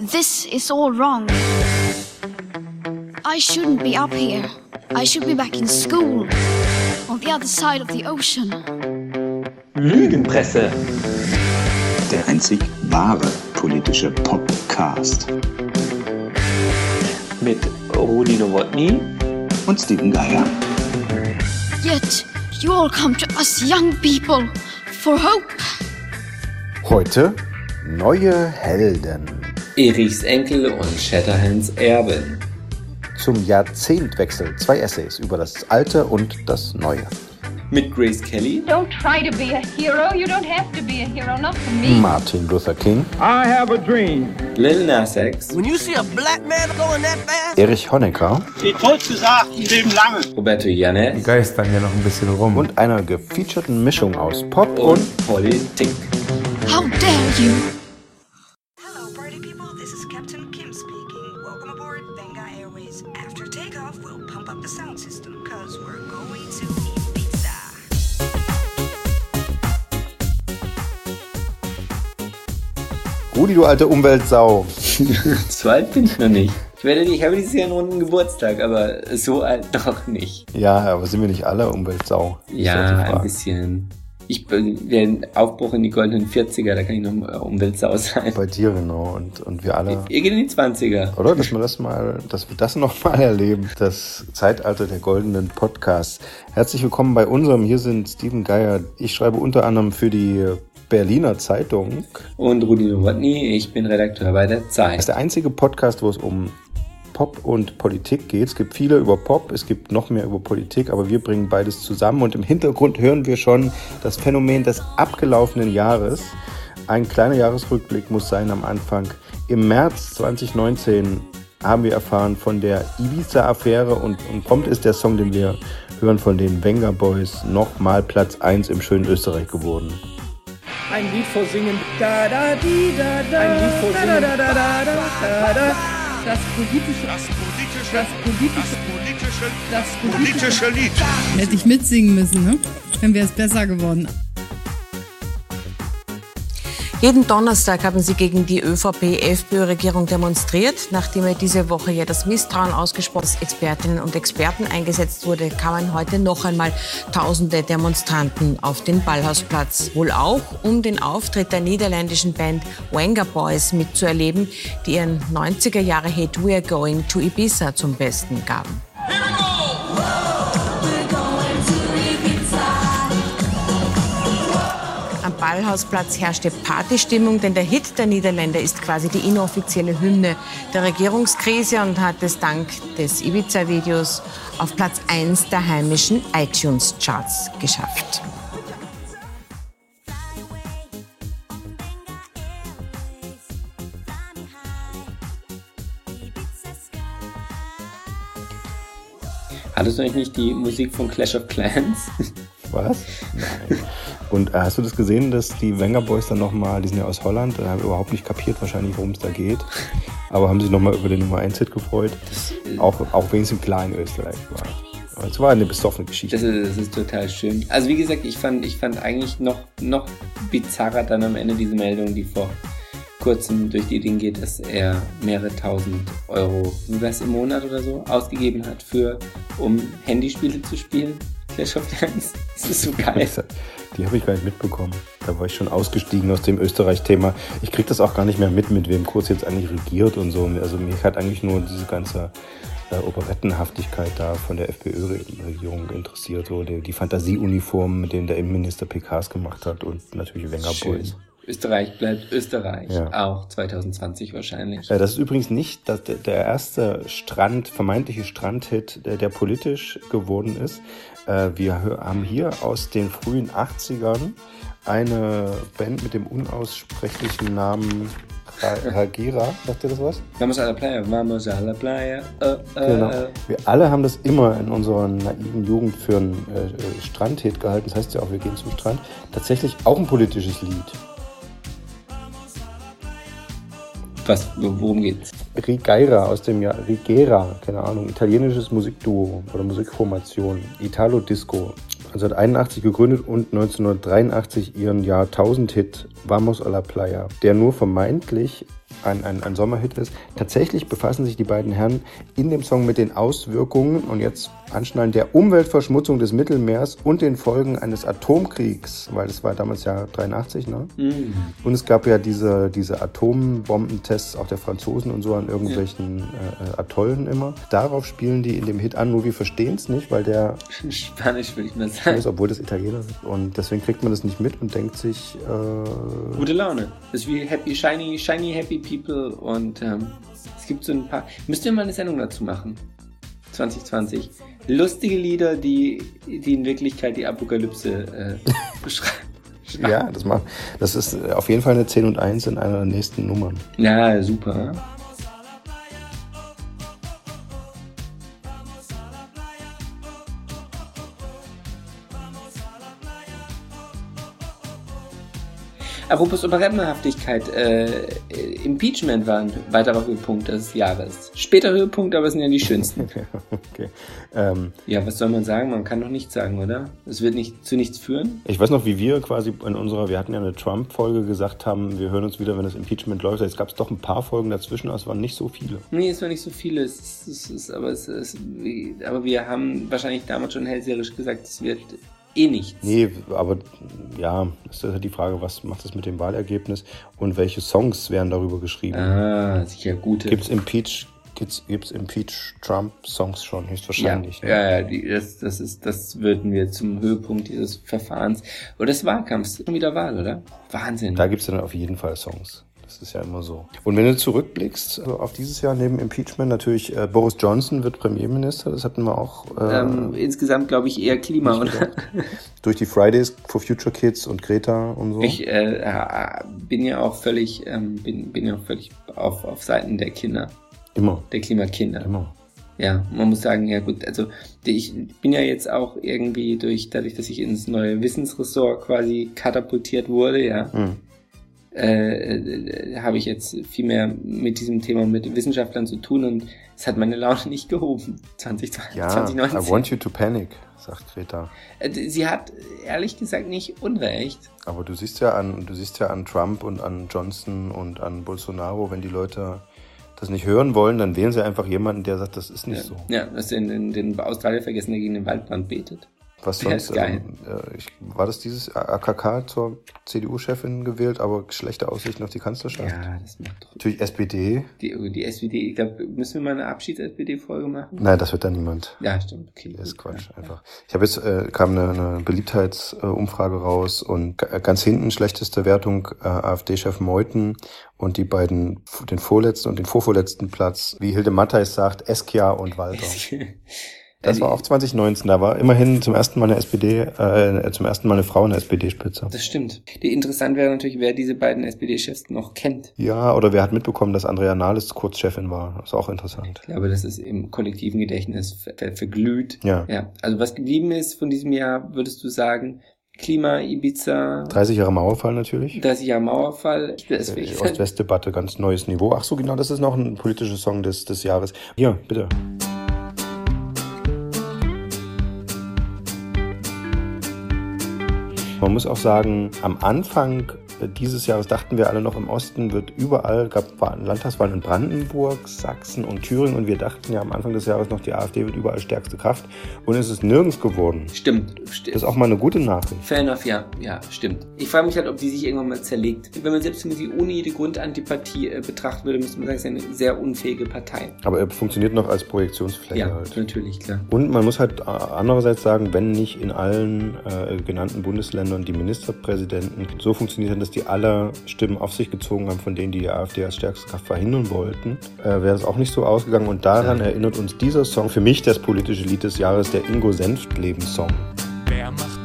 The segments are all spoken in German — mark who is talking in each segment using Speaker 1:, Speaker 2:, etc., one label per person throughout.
Speaker 1: This is all wrong. I shouldn't be up here. I should be back in school. On the other side of the ocean.
Speaker 2: Lügenpresse.
Speaker 3: Der einzig wahre politische Podcast.
Speaker 2: Mit Rudi Nowotny
Speaker 3: Und Steven Geier.
Speaker 1: Yet you all come to us young people for hope.
Speaker 4: Heute neue Helden
Speaker 2: Erichs Enkel und Shatterhands Erben.
Speaker 4: zum Jahrzehntwechsel. Zwei Essays über das Alte und das Neue.
Speaker 2: Mit Grace Kelly
Speaker 5: Don't try to be a hero. You don't have to be a hero, not for me.
Speaker 4: Martin Luther King,
Speaker 6: I have a dream.
Speaker 2: Lil Nas X,
Speaker 7: When you see a black man going that fast,
Speaker 4: Erich Honecker
Speaker 6: Die tollste Sache, leben lange.
Speaker 2: Roberto Janet
Speaker 8: geistern hier noch ein bisschen rum.
Speaker 4: und einer gefeaturten Mischung aus Pop
Speaker 2: und
Speaker 4: und
Speaker 2: Politik.
Speaker 1: How dare you?
Speaker 4: Rudi, du alte Umweltsau.
Speaker 2: So alt bin ich noch nicht. Ich werde, ich habe dieses Jahr einen runden Geburtstag, aber so alt noch nicht.
Speaker 4: Ja, aber sind wir nicht alle Umweltsau? Doch
Speaker 2: Ja, ein bisschen. Ich bin der Aufbruch in die goldenen 40er, da kann ich noch Umweltsau sein.
Speaker 4: Bei dir genau und, und wir alle.
Speaker 2: Ihr geht in die 20er.
Speaker 4: Oder? Dass wir das mal, dass wir das nochmal erleben. Das Zeitalter der goldenen Podcasts. Herzlich willkommen bei unserem. Hier sind Steven Geier. Ich schreibe unter anderem für die Berliner Zeitung.
Speaker 2: Und Rudi Nowotny, ich bin Redakteur bei der
Speaker 4: Das ist
Speaker 2: Zeit.
Speaker 4: der einzige Podcast, wo es um Pop und Politik geht. Es gibt viele über Pop, es gibt noch mehr über Politik, aber wir bringen beides zusammen. Und im Hintergrund hören wir schon das Phänomen des abgelaufenen Jahres. Ein kleiner Jahresrückblick muss sein am Anfang. Im März 2019 haben wir erfahren von der Ibiza-Affäre und, und prompt ist der Song, den wir hören von den Wenger Boys, nochmal Platz 1 im schönen Österreich geworden.
Speaker 6: Ein Lied vor Singen. Da, da, di, da, da. Ein Lied vor Singen. Da, da, da, da, da, da, da. Das politische, das politische, das politische, das politische, Lied.
Speaker 9: Hätte ich mitsingen müssen, ne? Dann wäre es besser geworden.
Speaker 10: Jeden Donnerstag haben sie gegen die ÖVP-FPÖ-Regierung demonstriert. Nachdem er diese Woche ja das Misstrauen ausgesprochen als Expertinnen und Experten eingesetzt wurde, kamen heute noch einmal tausende Demonstranten auf den Ballhausplatz. Wohl auch, um den Auftritt der niederländischen Band Wenger Boys mitzuerleben, die ihren 90er-Jahre-Hit We're Going to Ibiza zum Besten gaben. Am Ballhausplatz herrschte Partystimmung, denn der Hit der Niederländer ist quasi die inoffizielle Hymne der Regierungskrise und hat es dank des Ibiza-Videos auf Platz 1 der heimischen iTunes-Charts geschafft.
Speaker 2: Hattest du eigentlich nicht die Musik von Clash of Clans?
Speaker 4: Was? Nein. Und äh, hast du das gesehen, dass die Wenger Boys dann nochmal, die sind ja aus Holland, äh, haben überhaupt nicht kapiert wahrscheinlich, worum es da geht, aber haben sich nochmal über den Nummer 1 Hit gefreut, auch, auch wenn es im kleinen Österreich war. Aber es war eine besoffene Geschichte.
Speaker 2: Das ist, das ist total schön. Also wie gesagt, ich fand, ich fand eigentlich noch, noch bizarrer dann am Ende diese Meldung, die vor kurzem durch die Dinge geht, dass er mehrere tausend Euro, wie was im Monat oder so, ausgegeben hat für, um Handyspiele zu spielen. Clash. Das ist so geil.
Speaker 4: Die habe ich gar nicht mitbekommen. Da war ich schon ausgestiegen aus dem Österreich-Thema. Ich krieg das auch gar nicht mehr mit, mit wem Kurz jetzt eigentlich regiert und so. Also mich hat eigentlich nur diese ganze äh, Operettenhaftigkeit da von der FPÖ-Regierung interessiert. So die, die Fantasieuniformen, mit denen der Innenminister PKs gemacht hat und natürlich Wenger
Speaker 2: Schön.
Speaker 4: Boys.
Speaker 2: Österreich bleibt Österreich.
Speaker 4: Ja.
Speaker 2: Auch 2020 wahrscheinlich.
Speaker 4: Äh, Das ist übrigens nicht das, der erste Strand, vermeintliche Strandhit, der, der politisch geworden ist. Äh, Wir haben hier aus den frühen 80ern eine Band mit dem unaussprechlichen Namen Ra- Hagera. Sagt ihr das was?
Speaker 2: Vamos a la playa, vamos a la playa. Äh, äh,
Speaker 4: Genau. Wir alle haben das immer in unserer naiven Jugend für einen äh, äh, Strandhit gehalten. Das heißt ja auch, wir gehen zum Strand. Tatsächlich auch ein politisches Lied.
Speaker 2: Was, worum geht's?
Speaker 4: Rigeira aus dem Jahr, Rigera, keine Ahnung, italienisches Musikduo oder Musikformation, Italo Disco. 1981 gegründet und 1983 ihren Jahrtausend-Hit Vamos a la Playa, der nur vermeintlich ein, ein, ein Sommerhit ist. Tatsächlich befassen sich die beiden Herren in dem Song mit den Auswirkungen und jetzt anschneiden der Umweltverschmutzung des Mittelmeers und den Folgen eines Atomkriegs, weil das war damals ja 83, ne?
Speaker 2: Mhm.
Speaker 4: Und es gab ja diese, diese Atombombentests auch der Franzosen und so an irgendwelchen äh, Atollen immer. Darauf spielen die in dem Hit an, nur wir verstehen es nicht, weil der
Speaker 2: Spanisch würde ich mal sagen.
Speaker 4: ist, obwohl das Italiener sind. Und deswegen kriegt man das nicht mit und denkt sich, äh,
Speaker 2: Gute Laune. Das ist wie Happy, Shiny, Shiny Happy People und ähm, es gibt so ein paar. Müsst ihr mal eine Sendung dazu machen? 2020. Lustige Lieder, die, die in Wirklichkeit die Apokalypse äh, beschreiben.
Speaker 4: ja, das, macht, das ist auf jeden Fall eine 10 und 1 in einer der nächsten Nummern.
Speaker 2: Ja, super. Apropos Operettenhaftigkeit, äh, Impeachment war ein weiterer Höhepunkt des Jahres. Später Höhepunkt, aber es sind ja die schönsten.
Speaker 4: okay. Ähm,
Speaker 2: ja, was soll man sagen? Man kann doch nichts sagen, oder? Es wird nicht zu nichts führen.
Speaker 4: Ich weiß noch, wie wir quasi in unserer, wir hatten ja eine Trump-Folge gesagt haben, wir hören uns wieder, wenn das Impeachment läuft. Jetzt gab es doch ein paar Folgen dazwischen, aber es waren nicht so viele.
Speaker 2: Nee, es waren nicht so viele. Es ist, es ist, aber, es ist, aber wir haben wahrscheinlich damals schon hellseherisch gesagt, es wird eh nichts.
Speaker 4: Nee, aber ja, ist halt die Frage, was macht das mit dem Wahlergebnis und welche Songs werden darüber geschrieben?
Speaker 2: Ah, sicher gute.
Speaker 4: Gibt's Impeach, gibt's, gibt's Impeach Trump Songs schon, höchstwahrscheinlich.
Speaker 2: Ja,
Speaker 4: ne?
Speaker 2: ja, ja die, das, das ist, das würden wir zum Höhepunkt dieses Verfahrens oder des Wahlkampfs schon wieder Wahl, oder? Wahnsinn.
Speaker 4: Da gibt's dann auf jeden Fall Songs. Das ist ja immer so. Und wenn du zurückblickst also auf dieses Jahr neben Impeachment, natürlich äh, Boris Johnson wird Premierminister, das hatten wir auch. Äh,
Speaker 2: ähm, insgesamt glaube ich eher Klima, oder?
Speaker 4: Durch die Fridays for Future Kids und Greta und so.
Speaker 2: Ich äh, bin ja auch völlig, ähm, bin, bin ja auch völlig auf, auf Seiten der Kinder.
Speaker 4: Immer.
Speaker 2: Der Klimakinder.
Speaker 4: Immer.
Speaker 2: Ja, man muss sagen, ja gut, also ich bin ja jetzt auch irgendwie durch, dadurch, dass ich ins neue Wissensressort quasi katapultiert wurde, ja.
Speaker 4: Mhm
Speaker 2: äh, äh, habe ich jetzt viel mehr mit diesem Thema mit Wissenschaftlern zu tun und es hat meine Laune nicht gehoben. 2020,
Speaker 4: ja,
Speaker 2: 2019.
Speaker 4: I want you to panic, sagt Greta.
Speaker 2: Äh, Sie hat ehrlich gesagt nicht Unrecht.
Speaker 4: Aber du siehst ja an, du siehst ja an Trump und an Johnson und an Bolsonaro, wenn die Leute das nicht hören wollen, dann wählen sie einfach jemanden, der sagt, das ist nicht
Speaker 2: ja,
Speaker 4: so.
Speaker 2: Ja, dass den, den, den Australier vergessen, der gegen den Waldbrand betet.
Speaker 4: Was
Speaker 2: Der
Speaker 4: sonst? Also, äh, ich, war das dieses AKK zur CDU-Chefin gewählt, aber schlechte Aussichten auf die Kanzlerschaft?
Speaker 2: Ja, das macht doch.
Speaker 4: Natürlich SPD.
Speaker 2: Die, die SPD, ich glaube, müssen wir mal eine Abschieds-SPD-Folge machen?
Speaker 4: Nein, das wird da niemand.
Speaker 2: Ja, stimmt. Okay,
Speaker 4: Das ist Quatsch,
Speaker 2: ja,
Speaker 4: einfach. Ich habe jetzt, äh, kam eine, eine Beliebtheitsumfrage raus und g- ganz hinten schlechteste Wertung äh, AfD-Chef Meuthen und die beiden, den vorletzten und den vorvorletzten Platz, wie Hilde Mattheis sagt, Eskia und Walter. Das war auch 2019, da war immerhin zum ersten Mal eine SPD, äh, zum ersten Mal eine Frau in der SPD-Spitze.
Speaker 2: Das stimmt. Die interessant wäre natürlich, wer diese beiden SPD-Chefs noch kennt.
Speaker 4: Ja, oder wer hat mitbekommen, dass Andrea Nahles kurz Chefin war? Das ist auch interessant.
Speaker 2: Ich glaube, das ist im kollektiven Gedächtnis ver ver verglüht.
Speaker 4: Ja.
Speaker 2: Ja. Also was geblieben ist von diesem Jahr, würdest du sagen, Klima, Ibiza,
Speaker 4: 30 Jahre Mauerfall natürlich.
Speaker 2: 30 Jahre Mauerfall. Das
Speaker 4: Äh, Ost-West-Debatte, ganz neues Niveau. Ach so, genau, das ist noch ein politischer Song des, des Jahres. Hier, bitte. Man muss auch sagen, am Anfang dieses Jahres dachten wir alle noch im Osten wird überall, gab Wa- Landtagswahlen in Brandenburg, Sachsen und Thüringen und wir dachten ja am Anfang des Jahres noch, die AfD wird überall stärkste Kraft und es ist nirgends geworden.
Speaker 2: Stimmt, stimmt.
Speaker 4: Das ist auch mal eine gute Nachricht.
Speaker 2: Fair enough, ja, ja, stimmt. Ich frage mich halt, ob die sich irgendwann mal zerlegt. Wenn man selbst sie ohne jede Grundantipathie äh, betrachten würde, müsste man sagen, es ist eine sehr unfähige Partei.
Speaker 4: Aber er funktioniert noch als Projektionsfläche
Speaker 2: Ja,
Speaker 4: halt.
Speaker 2: natürlich, klar.
Speaker 4: Und man muss halt äh, andererseits sagen, wenn nicht in allen äh, genannten Bundesländern die Ministerpräsidenten so funktioniert haben, dass die alle Stimmen auf sich gezogen haben, von denen die die AfD als stärkste Kraft verhindern wollten, äh, wäre das auch nicht so ausgegangen. Und daran
Speaker 2: Ja.
Speaker 4: erinnert uns dieser Song, für mich das politische Lied des Jahres, der Ingo Senftleben-Song.
Speaker 8: Wer macht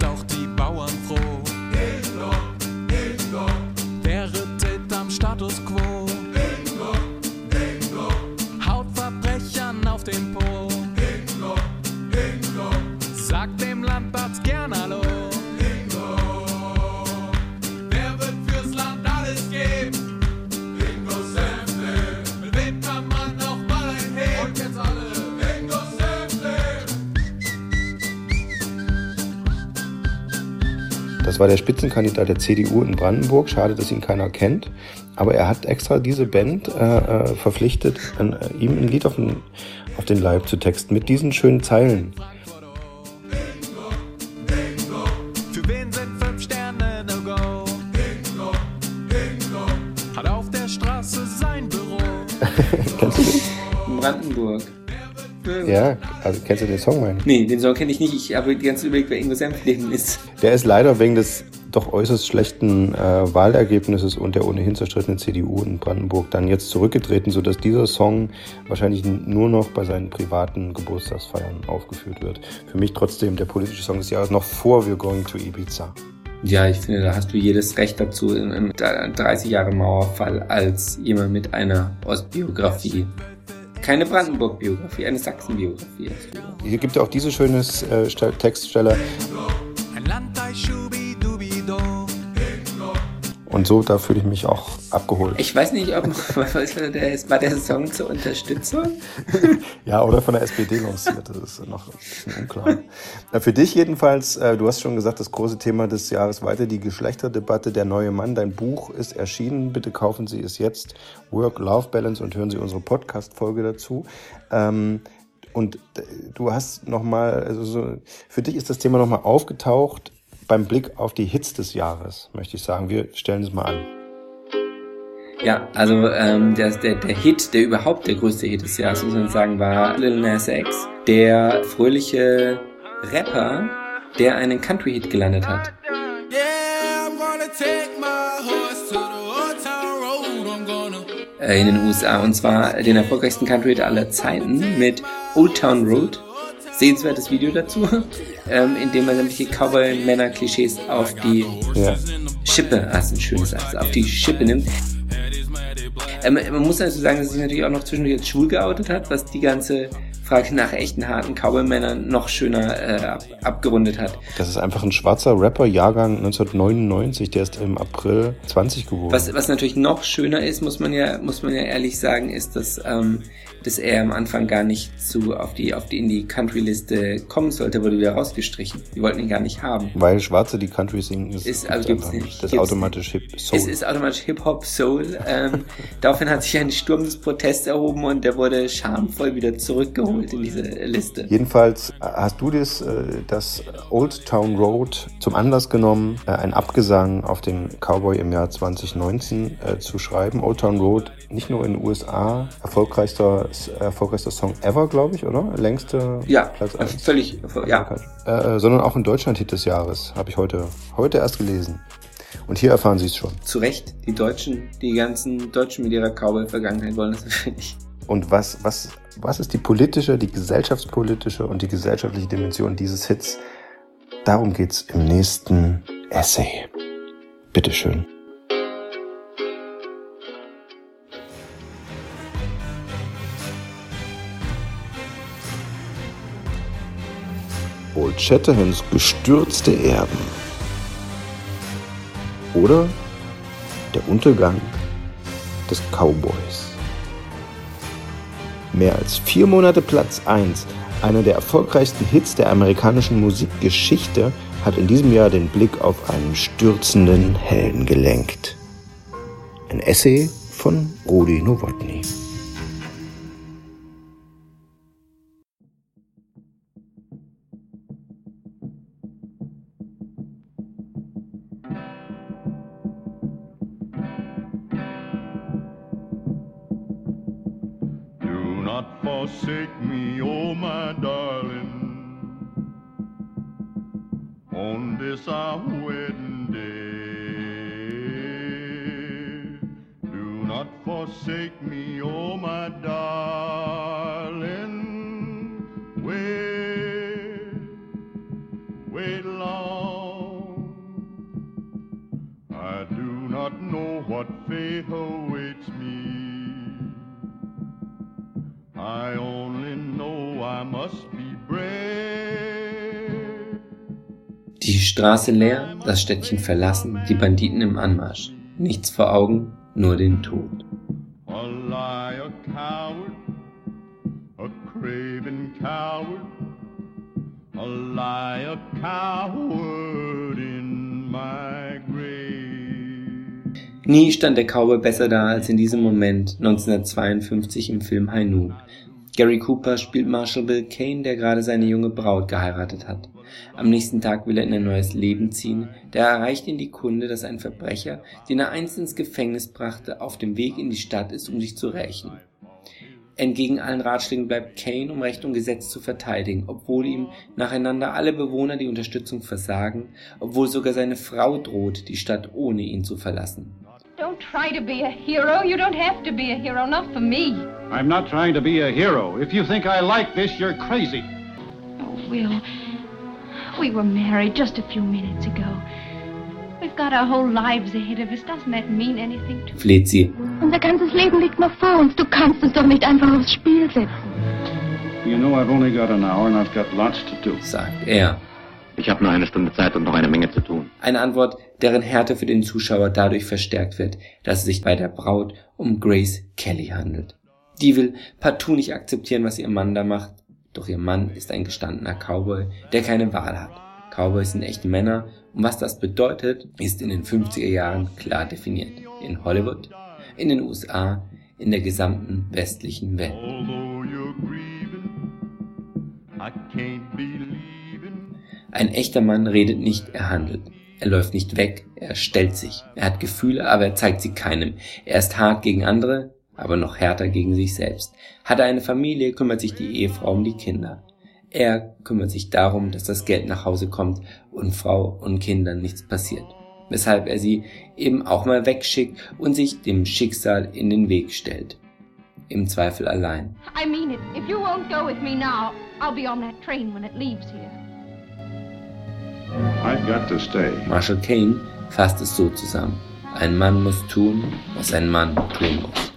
Speaker 4: Das war der Spitzenkandidat der CDU in Brandenburg. Schade, dass ihn keiner kennt. Aber er hat extra diese Band äh, äh, verpflichtet, an, äh, ihm ein Lied auf den, auf den Leib zu texten mit diesen schönen Zeilen. Kennst du den?
Speaker 2: In Brandenburg.
Speaker 4: Ja, also kennst du den Song, mein?
Speaker 2: Nee, den Song kenne ich nicht. Ich habe die ganze überlegt, wer Ingo Senfleben ist.
Speaker 4: Der ist leider wegen des doch äußerst schlechten äh, Wahlergebnisses und der ohnehin zerstrittenen CDU in Brandenburg dann jetzt zurückgetreten, sodass dieser Song wahrscheinlich nur noch bei seinen privaten Geburtstagsfeiern aufgeführt wird. Für mich trotzdem der politische Song des Jahres noch vor We're Going to Ibiza.
Speaker 2: Ja, ich finde, da hast du jedes Recht dazu in einem 30 Jahre Mauerfall als jemand mit einer Ostbiografie. Keine Brandenburg-Biografie, eine Sachsen-Biografie.
Speaker 4: Hier gibt es auch diese schöne äh, Ste- Textstelle. Und so, da fühle ich mich auch abgeholt.
Speaker 2: Ich weiß nicht, ob war der, war der Song zur Unterstützung?
Speaker 4: Ja, oder von der SPD lanciert, das ist noch ein bisschen unklar. Na, für dich jedenfalls, äh, du hast schon gesagt, das große Thema des Jahres weiter, die Geschlechterdebatte, der neue Mann. Dein Buch ist erschienen, bitte kaufen Sie es jetzt. Work-Life-Balance und hören Sie unsere Podcast-Folge dazu. Ähm, und du hast nochmal, also so, für dich ist das Thema nochmal aufgetaucht beim Blick auf die Hits des Jahres, möchte ich sagen. Wir stellen es mal an.
Speaker 2: Ja, also ähm, der, der, der Hit, der überhaupt der größte Hit des Jahres, muss man sagen, war Lil Nas X, der fröhliche Rapper, der einen Country-Hit gelandet hat.
Speaker 8: Yeah, I'm gonna take my horse to the old town road. I'm gonna.
Speaker 2: äh, in den USA und zwar den erfolgreichsten Country-Hit aller Zeiten mit Old Town Road. Sehenswertes Video dazu, ähm, in dem er sämtliche Cowboy-Männer-Klischees auf die
Speaker 4: Ja.
Speaker 2: Schippe, ah, ist ein schönes Satz, auf die Schippe nimmt. Ähm, man muss dazu sagen, dass sich natürlich auch noch zwischendurch als schwul geoutet hat, was die ganze Frage nach echten harten Cowboy-Männern noch schöner äh, ab, abgerundet hat.
Speaker 4: Das ist einfach ein schwarzer Rapper, Jahrgang 1999, der ist im April 20 geworden.
Speaker 2: Was, was natürlich noch schöner ist, muss man ja, muss man ja ehrlich sagen, ist, dass, ähm, dass er am Anfang gar nicht zu, auf die, auf die, in die Country-Liste kommen sollte, wurde wieder rausgestrichen. Die wollten ihn gar nicht haben.
Speaker 4: Weil Schwarze die Country singen, ist,
Speaker 2: Ist, also gibt's nicht.
Speaker 4: Das
Speaker 2: Gibt's
Speaker 4: automatisch Hip Soul.
Speaker 2: Es ist automatisch Hip-Hop, Soul. Ähm, daraufhin hat sich ein Sturm des Protests erhoben und der wurde schamvoll wieder zurückgeholt in diese Liste.
Speaker 4: Jedenfalls äh, hast du das, äh, das Old Town Road zum Anlass genommen, äh, ein Abgesang auf den Cowboy im Jahr 2019 äh, zu schreiben. Old Town Road, nicht nur in den USA, erfolgreichster, erfolgreichster Song ever, glaube ich, oder? Längste
Speaker 2: Ja,
Speaker 4: Platz
Speaker 2: also
Speaker 4: 1.
Speaker 2: völlig, ja.
Speaker 4: Äh, sondern auch in Deutschland Hit des Jahres, habe ich heute, heute erst gelesen. Und hier erfahren Sie es schon.
Speaker 2: Zu Recht, die Deutschen, die ganzen Deutschen mit ihrer Cowboy-Vergangenheit wollen das natürlich.
Speaker 4: Und was, was, was ist die politische, die gesellschaftspolitische und die gesellschaftliche Dimension dieses Hits? Darum geht's im nächsten Essay. Bitteschön. Old Shatterhands gestürzte Erben. Oder der Untergang des Cowboys. Mehr als vier Monate Platz 1, einer der erfolgreichsten Hits der amerikanischen Musikgeschichte, hat in diesem Jahr den Blick auf einen stürzenden Helden gelenkt. Ein Essay von Rudi Nowotny.
Speaker 2: Die Straße leer, das Städtchen verlassen, die Banditen im Anmarsch. Nichts vor Augen, nur den Tod. Nie stand der Cowboy besser da als in diesem Moment 1952 im Film High Noon. Gary Cooper spielt Marshall Bill Kane, der gerade seine junge Braut geheiratet hat. Am nächsten Tag will er in ein neues Leben ziehen, da erreicht ihn die Kunde, dass ein Verbrecher, den er einst ins Gefängnis brachte, auf dem Weg in die Stadt ist, um sich zu rächen. Entgegen allen Ratschlägen bleibt Kane, um Recht und Gesetz zu verteidigen, obwohl ihm nacheinander alle Bewohner die Unterstützung versagen, obwohl sogar seine Frau droht, die Stadt ohne ihn zu verlassen.
Speaker 5: Don't try to be a hero. You don't have to be a hero, not for me.
Speaker 11: I'm not trying to be a hero. If you think I like this, you're crazy.
Speaker 5: Oh, Will, we were married just a few minutes ago. We've got our whole lives ahead of us. Doesn't that mean anything to
Speaker 2: Fleht sie.
Speaker 12: Unser ganzes Leben liegt noch vor uns. Du kannst uns doch nicht einfach aufs Spiel setzen.
Speaker 11: You know I've only got an hour and I've got lots to do.
Speaker 2: sagt er.
Speaker 13: Ich habe nur eine Stunde Zeit und noch eine Menge zu tun.
Speaker 2: Eine Antwort, deren Härte für den Zuschauer dadurch verstärkt wird, dass es sich bei der Braut um Grace Kelly handelt. Die will partout nicht akzeptieren, was ihr Mann da macht, doch ihr Mann ist ein gestandener Cowboy, der keine Wahl hat. Cowboys sind echte Männer und was das bedeutet, ist in den 50er Jahren klar definiert. In Hollywood, in den USA, in der gesamten westlichen Welt. Ein echter Mann redet nicht, er handelt. Er läuft nicht weg, er stellt sich. Er hat Gefühle, aber er zeigt sie keinem. Er ist hart gegen andere, aber noch härter gegen sich selbst. Hat er eine Familie, kümmert sich die Ehefrau um die Kinder. Er kümmert sich darum, dass das Geld nach Hause kommt und Frau und Kindern nichts passiert. Weshalb er sie eben auch mal wegschickt und sich dem Schicksal in den Weg stellt. Im Zweifel allein.
Speaker 5: I mean it. If you won't go with me now, I'll be on that train when it leaves here.
Speaker 11: I've got to stay.
Speaker 2: Marshall Kane fasst es so zusammen. Ein Mann muss tun, was ein Mann tun muss.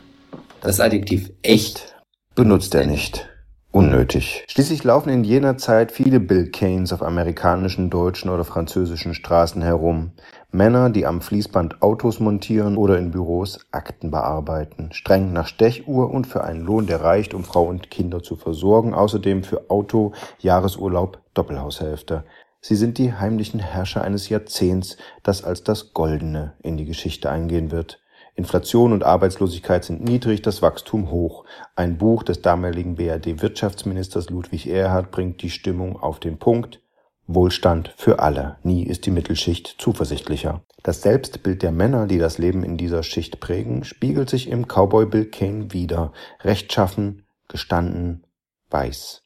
Speaker 2: Das Adjektiv echt
Speaker 4: benutzt er nicht. Unnötig. Schließlich laufen in jener Zeit viele Bill Kanes auf amerikanischen, deutschen oder französischen Straßen herum. Männer, die am Fließband Autos montieren oder in Büros Akten bearbeiten. Streng nach Stechuhr und für einen Lohn, der reicht, um Frau und Kinder zu versorgen. Außerdem für Auto, Jahresurlaub, Doppelhaushälfte. Sie sind die heimlichen Herrscher eines Jahrzehnts, das als das Goldene in die Geschichte eingehen wird. Inflation und Arbeitslosigkeit sind niedrig, das Wachstum hoch. Ein Buch des damaligen BRD-Wirtschaftsministers Ludwig Erhard bringt die Stimmung auf den Punkt. Wohlstand für alle. Nie ist die Mittelschicht zuversichtlicher. Das Selbstbild der Männer, die das Leben in dieser Schicht prägen, spiegelt sich im Cowboy Bill Kane wider. Rechtschaffen, gestanden, weiß.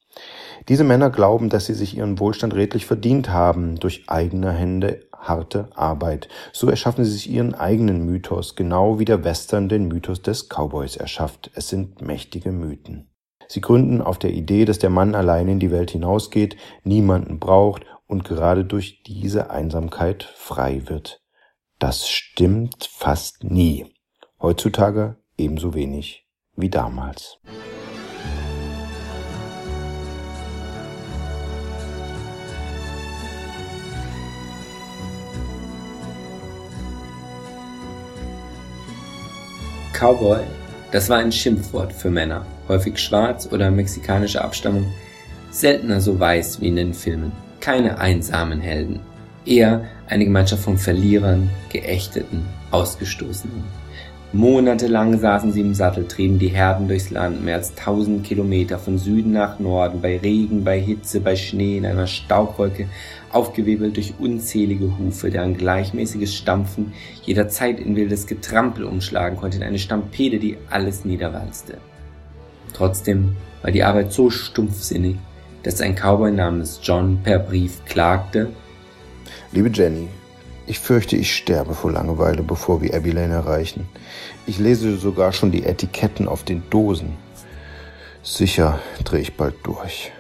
Speaker 4: Diese Männer glauben, dass sie sich ihren Wohlstand redlich verdient haben durch eigene Hände, harte Arbeit. So erschaffen sie sich ihren eigenen Mythos, genau wie der Western den Mythos des Cowboys erschafft. Es sind mächtige Mythen. Sie gründen auf der Idee, dass der Mann allein in die Welt hinausgeht, niemanden braucht und gerade durch diese Einsamkeit frei wird. Das stimmt fast nie. Heutzutage ebenso wenig wie damals.
Speaker 2: Cowboy, das war ein Schimpfwort für Männer, häufig schwarz oder mexikanischer Abstammung, seltener so weiß wie in den Filmen. Keine einsamen Helden, eher eine Gemeinschaft von Verlierern, Geächteten, Ausgestoßenen. Monatelang saßen sie im Sattel, trieben die Herden durchs Land, mehr als tausend Kilometer von Süden nach Norden, bei Regen, bei Hitze, bei Schnee, in einer Staubwolke, aufgewirbelt durch unzählige Hufe, deren gleichmäßiges Stampfen jederzeit in wildes Getrampel umschlagen konnte, in eine Stampede, die alles niederwalzte. Trotzdem war die Arbeit so stumpfsinnig, dass ein Cowboy namens John per Brief klagte,
Speaker 4: Liebe Jenny, ich fürchte, ich sterbe vor Langeweile, bevor wir Abbey Lane erreichen. Ich lese sogar schon die Etiketten auf den Dosen. Sicher drehe ich bald durch.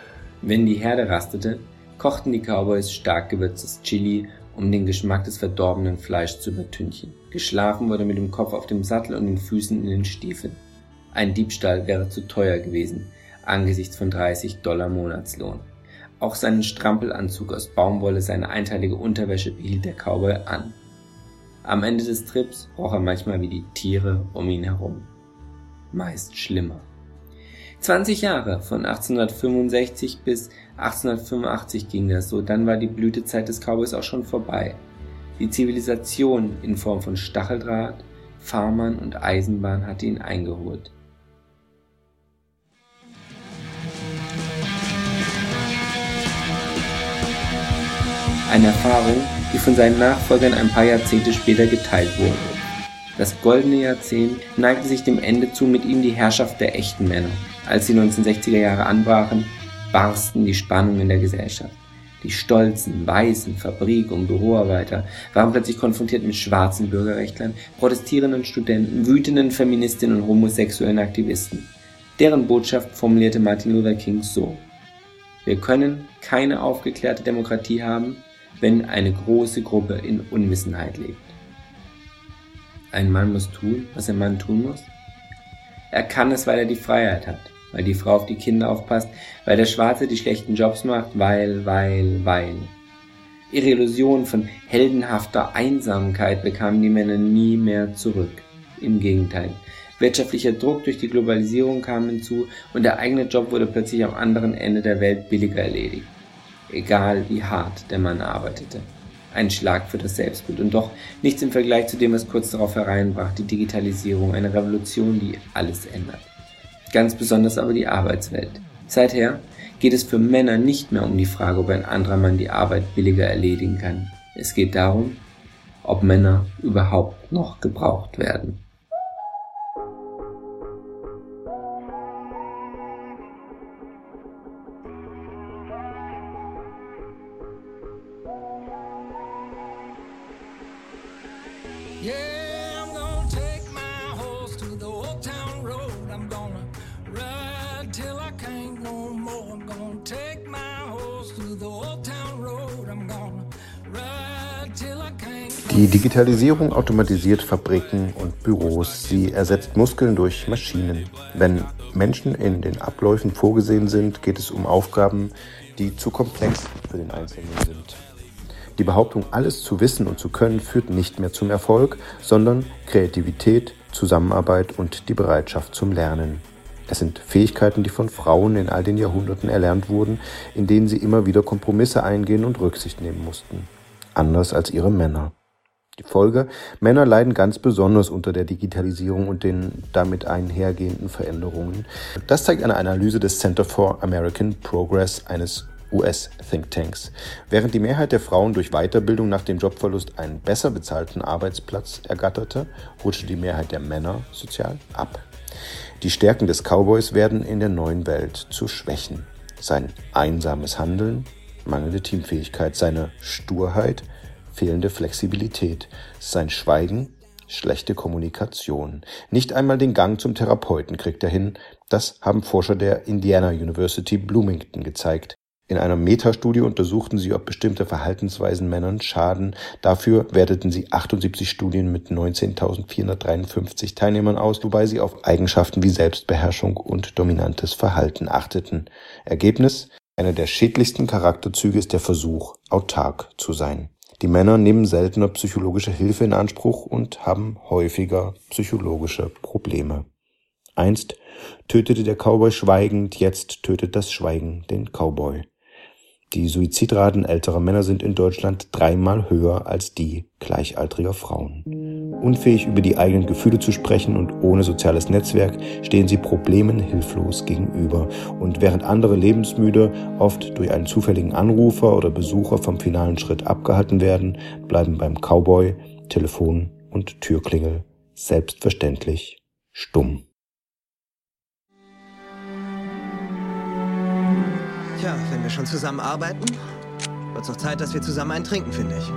Speaker 2: Wenn die Herde rastete, kochten die Cowboys stark gewürztes Chili, um den Geschmack des verdorbenen Fleischs zu übertünchen. Geschlafen wurde mit dem Kopf auf dem Sattel und den Füßen in den Stiefeln. Ein Diebstahl wäre zu teuer gewesen, angesichts von 30 Dollar Monatslohn. Auch seinen Strampelanzug aus Baumwolle, seine einteilige Unterwäsche behielt der Cowboy an. Am Ende des Trips roch er manchmal wie die Tiere um ihn herum. Meist schlimmer. 20 Jahre, von 1865 bis 1885 ging das so, dann war die Blütezeit des Cowboys auch schon vorbei. Die Zivilisation in Form von Stacheldraht, Farmern und Eisenbahn hatte ihn eingeholt. Eine Erfahrung, die von seinen Nachfolgern ein paar Jahrzehnte später geteilt wurde. Das goldene Jahrzehnt neigte sich dem Ende zu mit ihm die Herrschaft der echten Männer. Als die 1960er Jahre anbrachen, barsten die Spannungen in der Gesellschaft. Die stolzen, weißen Fabrik- und Büroarbeiter waren plötzlich konfrontiert mit schwarzen Bürgerrechtlern, protestierenden Studenten, wütenden Feministinnen und homosexuellen Aktivisten. Deren Botschaft formulierte Martin Luther King so. Wir können keine aufgeklärte Demokratie haben, wenn eine große Gruppe in Unwissenheit lebt. Ein Mann muss tun, was ein Mann tun muss. Er kann es, weil er die Freiheit hat weil die Frau auf die Kinder aufpasst, weil der Schwarze die schlechten Jobs macht, weil, weil, weil. Ihre Illusion von heldenhafter Einsamkeit bekamen die Männer nie mehr zurück. Im Gegenteil. Wirtschaftlicher Druck durch die Globalisierung kam hinzu und der eigene Job wurde plötzlich am anderen Ende der Welt billiger erledigt. Egal wie hart der Mann arbeitete. Ein Schlag für das Selbstbild und doch nichts im Vergleich zu dem, was kurz darauf hereinbrach, die Digitalisierung, eine Revolution, die alles ändert ganz besonders aber die Arbeitswelt. Seither geht es für Männer nicht mehr um die Frage, ob ein anderer Mann die Arbeit billiger erledigen kann. Es geht darum, ob Männer überhaupt noch gebraucht werden.
Speaker 4: Die Digitalisierung automatisiert Fabriken und Büros. Sie ersetzt Muskeln durch Maschinen. Wenn Menschen in den Abläufen vorgesehen sind, geht es um Aufgaben, die zu komplex für den Einzelnen sind. Die Behauptung, alles zu wissen und zu können, führt nicht mehr zum Erfolg, sondern Kreativität, Zusammenarbeit und die Bereitschaft zum Lernen. Es sind Fähigkeiten, die von Frauen in all den Jahrhunderten erlernt wurden, in denen sie immer wieder Kompromisse eingehen und Rücksicht nehmen mussten. Anders als ihre Männer. Die Folge, Männer leiden ganz besonders unter der Digitalisierung und den damit einhergehenden Veränderungen. Das zeigt eine Analyse des Center for American Progress eines US-Thinktanks. Während die Mehrheit der Frauen durch Weiterbildung nach dem Jobverlust einen besser bezahlten Arbeitsplatz ergatterte, rutschte die Mehrheit der Männer sozial ab. Die Stärken des Cowboys werden in der neuen Welt zu Schwächen. Sein einsames Handeln, mangelnde Teamfähigkeit, seine Sturheit, fehlende Flexibilität, sein Schweigen, schlechte Kommunikation. Nicht einmal den Gang zum Therapeuten kriegt er hin. Das haben Forscher der Indiana University Bloomington gezeigt. In einer Metastudie untersuchten sie, ob bestimmte Verhaltensweisen Männern schaden. Dafür werteten sie 78 Studien mit 19.453 Teilnehmern aus, wobei sie auf Eigenschaften wie Selbstbeherrschung und dominantes Verhalten achteten. Ergebnis? Einer der schädlichsten Charakterzüge ist der Versuch, autark zu sein. Die Männer nehmen seltener psychologische Hilfe in Anspruch und haben häufiger psychologische Probleme. Einst tötete der Cowboy schweigend, jetzt tötet das Schweigen den Cowboy. Die Suizidraten älterer Männer sind in Deutschland dreimal höher als die gleichaltriger Frauen. Unfähig über die eigenen Gefühle zu sprechen und ohne soziales Netzwerk stehen sie Problemen hilflos gegenüber. Und während andere lebensmüde oft durch einen zufälligen Anrufer oder Besucher vom finalen Schritt abgehalten werden, bleiben beim Cowboy Telefon und Türklingel selbstverständlich stumm.
Speaker 7: Schon zusammen arbeiten, wird's doch Zeit, dass wir zusammen einen trinken, finde ich.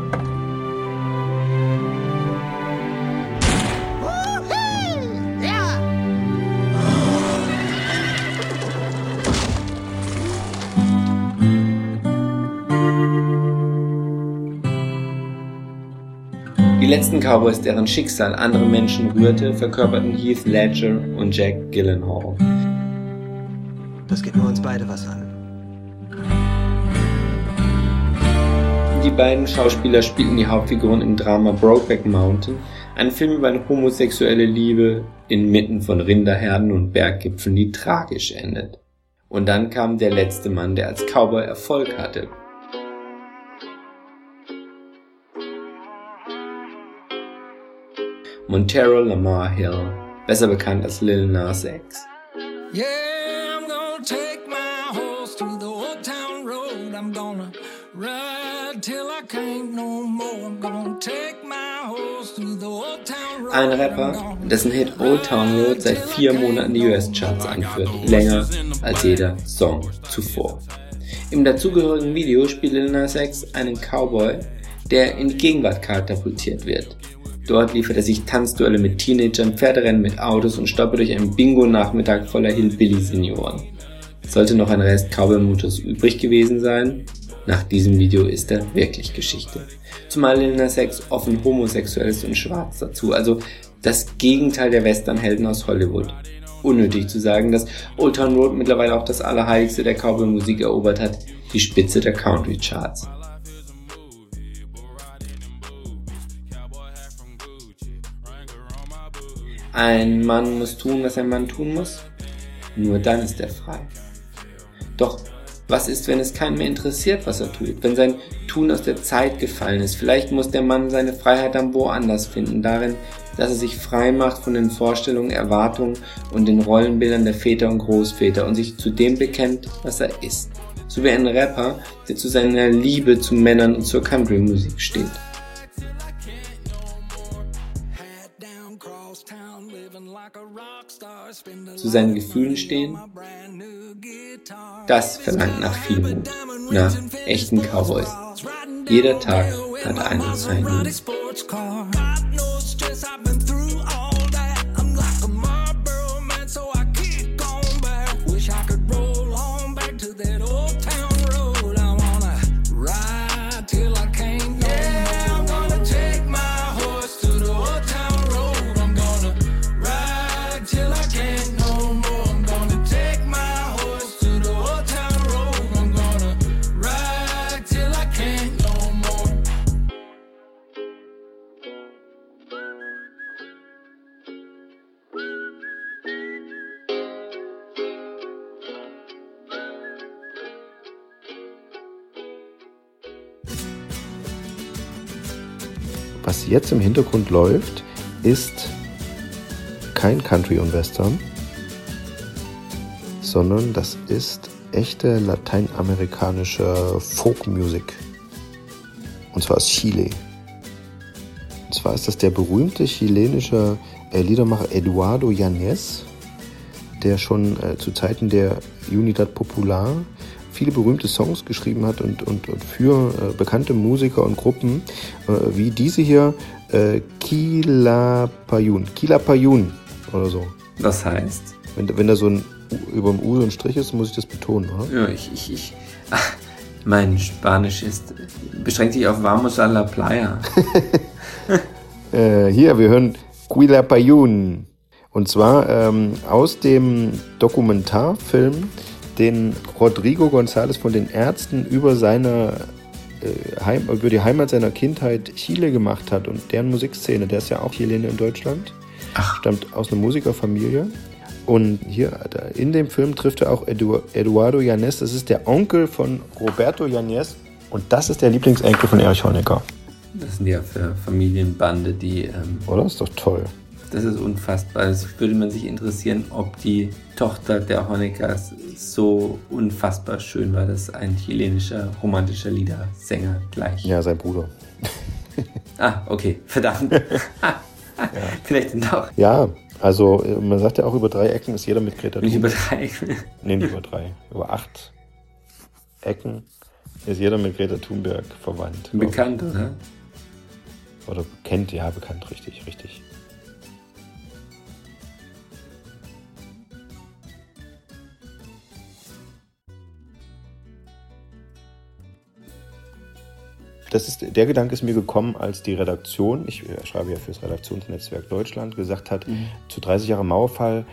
Speaker 2: Die letzten Cowboys, deren Schicksal andere Menschen rührte, verkörperten Heath Ledger und Jack Gyllenhaal.
Speaker 7: Das geht nur uns beide was an.
Speaker 2: Die beiden Schauspieler spielten die Hauptfiguren im Drama Brokeback Mountain, ein Film über eine homosexuelle Liebe inmitten von Rinderherden und Berggipfeln, die tragisch endet. Und dann kam der letzte Mann, der als Cowboy Erfolg hatte. Montero Lamar Hill, besser bekannt als Lil Nas X.
Speaker 8: Yeah,
Speaker 2: Ein Rapper, dessen Hit Old Town Road seit vier Monaten die US-Charts anführt, länger als jeder Song zuvor. Im dazugehörigen Video spielt Lil Nas X einen Cowboy, der in die Gegenwart katapultiert wird. Dort liefert er sich Tanzduelle mit Teenagern, Pferderennen mit Autos und stoppe durch einen Bingo-Nachmittag voller Hillbilly-Senioren. Sollte noch ein Rest Cowboy-Mutus übrig gewesen sein? Nach diesem Video ist er wirklich Geschichte. Zumal Lil Nas X offen homosexuell ist und schwarz dazu, also das Gegenteil der Westernhelden aus Hollywood. Unnötig zu sagen, dass Old Town Road mittlerweile auch das Allerheiligste der Cowboy-Musik erobert hat, die Spitze der Country-Charts. Ein Mann muss tun, was ein Mann tun muss. Nur dann ist er frei. Doch was ist, wenn es keinen mehr interessiert, was er tut? Wenn sein Tun aus der Zeit gefallen ist? Vielleicht muss der Mann seine Freiheit dann woanders finden, darin, dass er sich frei macht von den Vorstellungen, Erwartungen und den Rollenbildern der Väter und Großväter und sich zu dem bekennt, was er ist. So wie ein Rapper, der zu seiner Liebe zu Männern und zur Country-Musik steht. Zu seinen Gefühlen stehen, das verlangt nach viel Mut, nach echten Cowboys. Jeder Tag hat einen Einhorn.
Speaker 4: Was jetzt im Hintergrund läuft, ist kein Country und Western, sondern das ist echte lateinamerikanische Folkmusik. Und zwar aus Chile. Und zwar ist das der berühmte chilenische äh, Liedermacher Eduardo Yanez, der schon äh, zu Zeiten der Unidad Popular viele berühmte Songs geschrieben hat und, und, und für äh, bekannte Musiker und Gruppen, äh, wie diese hier, äh, Kilapayun, Kilapayun oder so.
Speaker 2: Was heißt?
Speaker 4: Wenn, wenn da so ein U über dem U so ein Strich ist, muss ich das betonen, oder?
Speaker 2: Ja, ich, ich, ich. Ach, mein Spanisch ist beschränkt sich auf Vamos a la Playa.
Speaker 4: äh, hier, wir hören Quilapayun. Und zwar ähm, aus dem Dokumentarfilm den Rodrigo González von den Ärzten über seine äh, Heim, über die Heimat seiner Kindheit Chile gemacht hat und deren Musikszene, der ist ja auch Chilene in Deutschland,
Speaker 2: Ach.
Speaker 4: stammt aus einer Musikerfamilie. Und hier in dem Film trifft er auch Edu Eduardo Yanez, das ist der Onkel von Roberto Yanez und das ist der Lieblingsenkel von Erich Honecker.
Speaker 2: Das sind ja für Familienbande, die. Ähm,
Speaker 4: Oder? Ist doch toll.
Speaker 2: Das ist unfassbar. Es würde man sich interessieren, ob die Tochter der Honeckers so unfassbar schön war, dass ein chilenischer romantischer Liedersänger gleich.
Speaker 4: Ja, sein Bruder.
Speaker 2: ah, okay, verdammt. ja. Vielleicht doch.
Speaker 4: Ja, also man sagt ja auch, über drei Ecken ist jeder mit Greta
Speaker 2: Nicht über drei Ecken.
Speaker 4: Nee, nicht über drei. Über acht Ecken ist jeder mit Greta Thunberg verwandt.
Speaker 2: Bekannt, oder?
Speaker 4: Oder kennt, ja, bekannt, richtig, richtig. Das ist, der Gedanke ist mir gekommen, als die Redaktion, ich schreibe ja fürs Redaktionsnetzwerk Deutschland, gesagt hat, mhm. zu 30 Jahre Mauerfall,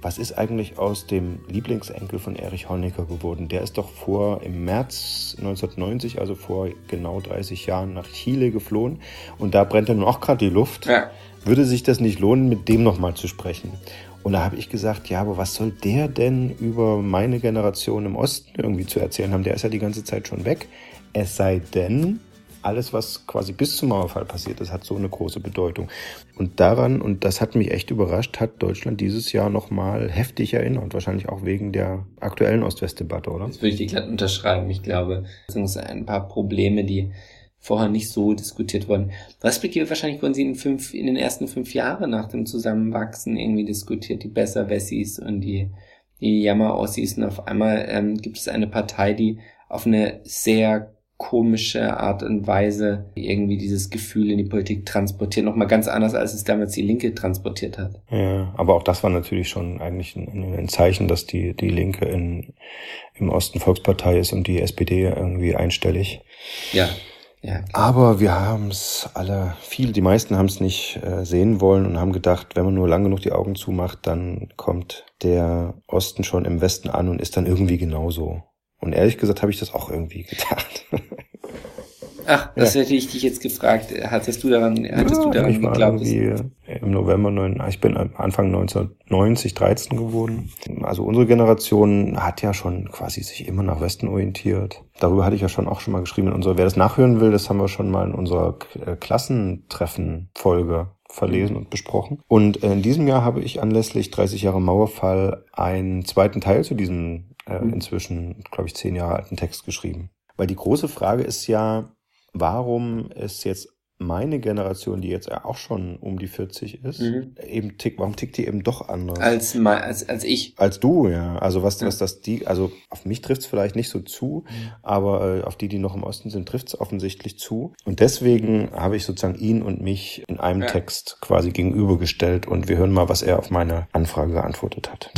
Speaker 4: was ist eigentlich aus dem Lieblingsenkel von Erich Honecker geworden? Der ist doch vor im März 1990, also vor genau 30 Jahren, nach Chile geflohen und da brennt ja nun auch gerade die Luft.
Speaker 2: Ja.
Speaker 4: Würde sich das nicht lohnen, mit dem nochmal zu sprechen? Und da habe ich gesagt, ja, aber was soll der denn über meine Generation im Osten irgendwie zu erzählen haben? Der ist ja die ganze Zeit schon weg. Es sei denn, alles, was quasi bis zum Mauerfall passiert ist, hat so eine große Bedeutung. Und daran, und das hat mich echt überrascht, hat Deutschland dieses Jahr nochmal heftig erinnert. Wahrscheinlich auch wegen der aktuellen Ost-West-Debatte, oder?
Speaker 2: Das würde ich dir glatt unterschreiben. Ich glaube, es sind ein paar Probleme, die vorher nicht so diskutiert wurden. Respektive wahrscheinlich wurden sie in fünf, in den ersten fünf Jahren nach dem Zusammenwachsen irgendwie diskutiert, die Besser-Wessis und die, die Jammer-Ossis. Und auf einmal ähm, gibt es eine Partei, die auf eine sehr komische Art und Weise irgendwie dieses Gefühl in die Politik transportiert. Nochmal ganz anders, als es damals die Linke transportiert hat.
Speaker 4: Ja, aber auch das war natürlich schon eigentlich ein, ein Zeichen, dass die, die Linke in, im Osten Volkspartei ist und die SPD irgendwie einstellig.
Speaker 2: Ja. Ja,
Speaker 4: Aber wir haben es alle, viele, die meisten haben es nicht äh, sehen wollen und haben gedacht, wenn man nur lange genug die Augen zumacht, dann kommt der Osten schon im Westen an und ist dann irgendwie genauso. Und ehrlich gesagt habe ich das auch irgendwie gedacht.
Speaker 2: Ach, das ja. hätte ich dich jetzt gefragt. Hattest du daran, hattest ja, du daran
Speaker 4: ich geglaubt? Im November, 9, ich bin Anfang 1990 13 geworden. Also unsere Generation hat ja schon quasi sich immer nach Westen orientiert. Darüber hatte ich ja schon auch schon mal geschrieben in unserer, wer das nachhören will, das haben wir schon mal in unserer äh, Klassentreffen-Folge verlesen und besprochen. Und in diesem Jahr habe ich anlässlich 30 Jahre Mauerfall einen zweiten Teil zu diesem äh, mhm. inzwischen, glaube ich, zehn Jahre alten Text geschrieben. Weil die große Frage ist ja, warum ist jetzt meine Generation, die jetzt auch schon um die 40 ist, mhm. eben tick, warum tickt die eben doch anders?
Speaker 2: Als, als, als ich.
Speaker 4: Als du, ja. Also was, ja. was das die, also auf mich trifft es vielleicht nicht so zu, mhm. aber äh, auf die, die noch im Osten sind, trifft es offensichtlich zu. Und deswegen habe ich sozusagen ihn und mich in einem ja. Text quasi gegenübergestellt und wir hören mal, was er auf meine Anfrage geantwortet hat.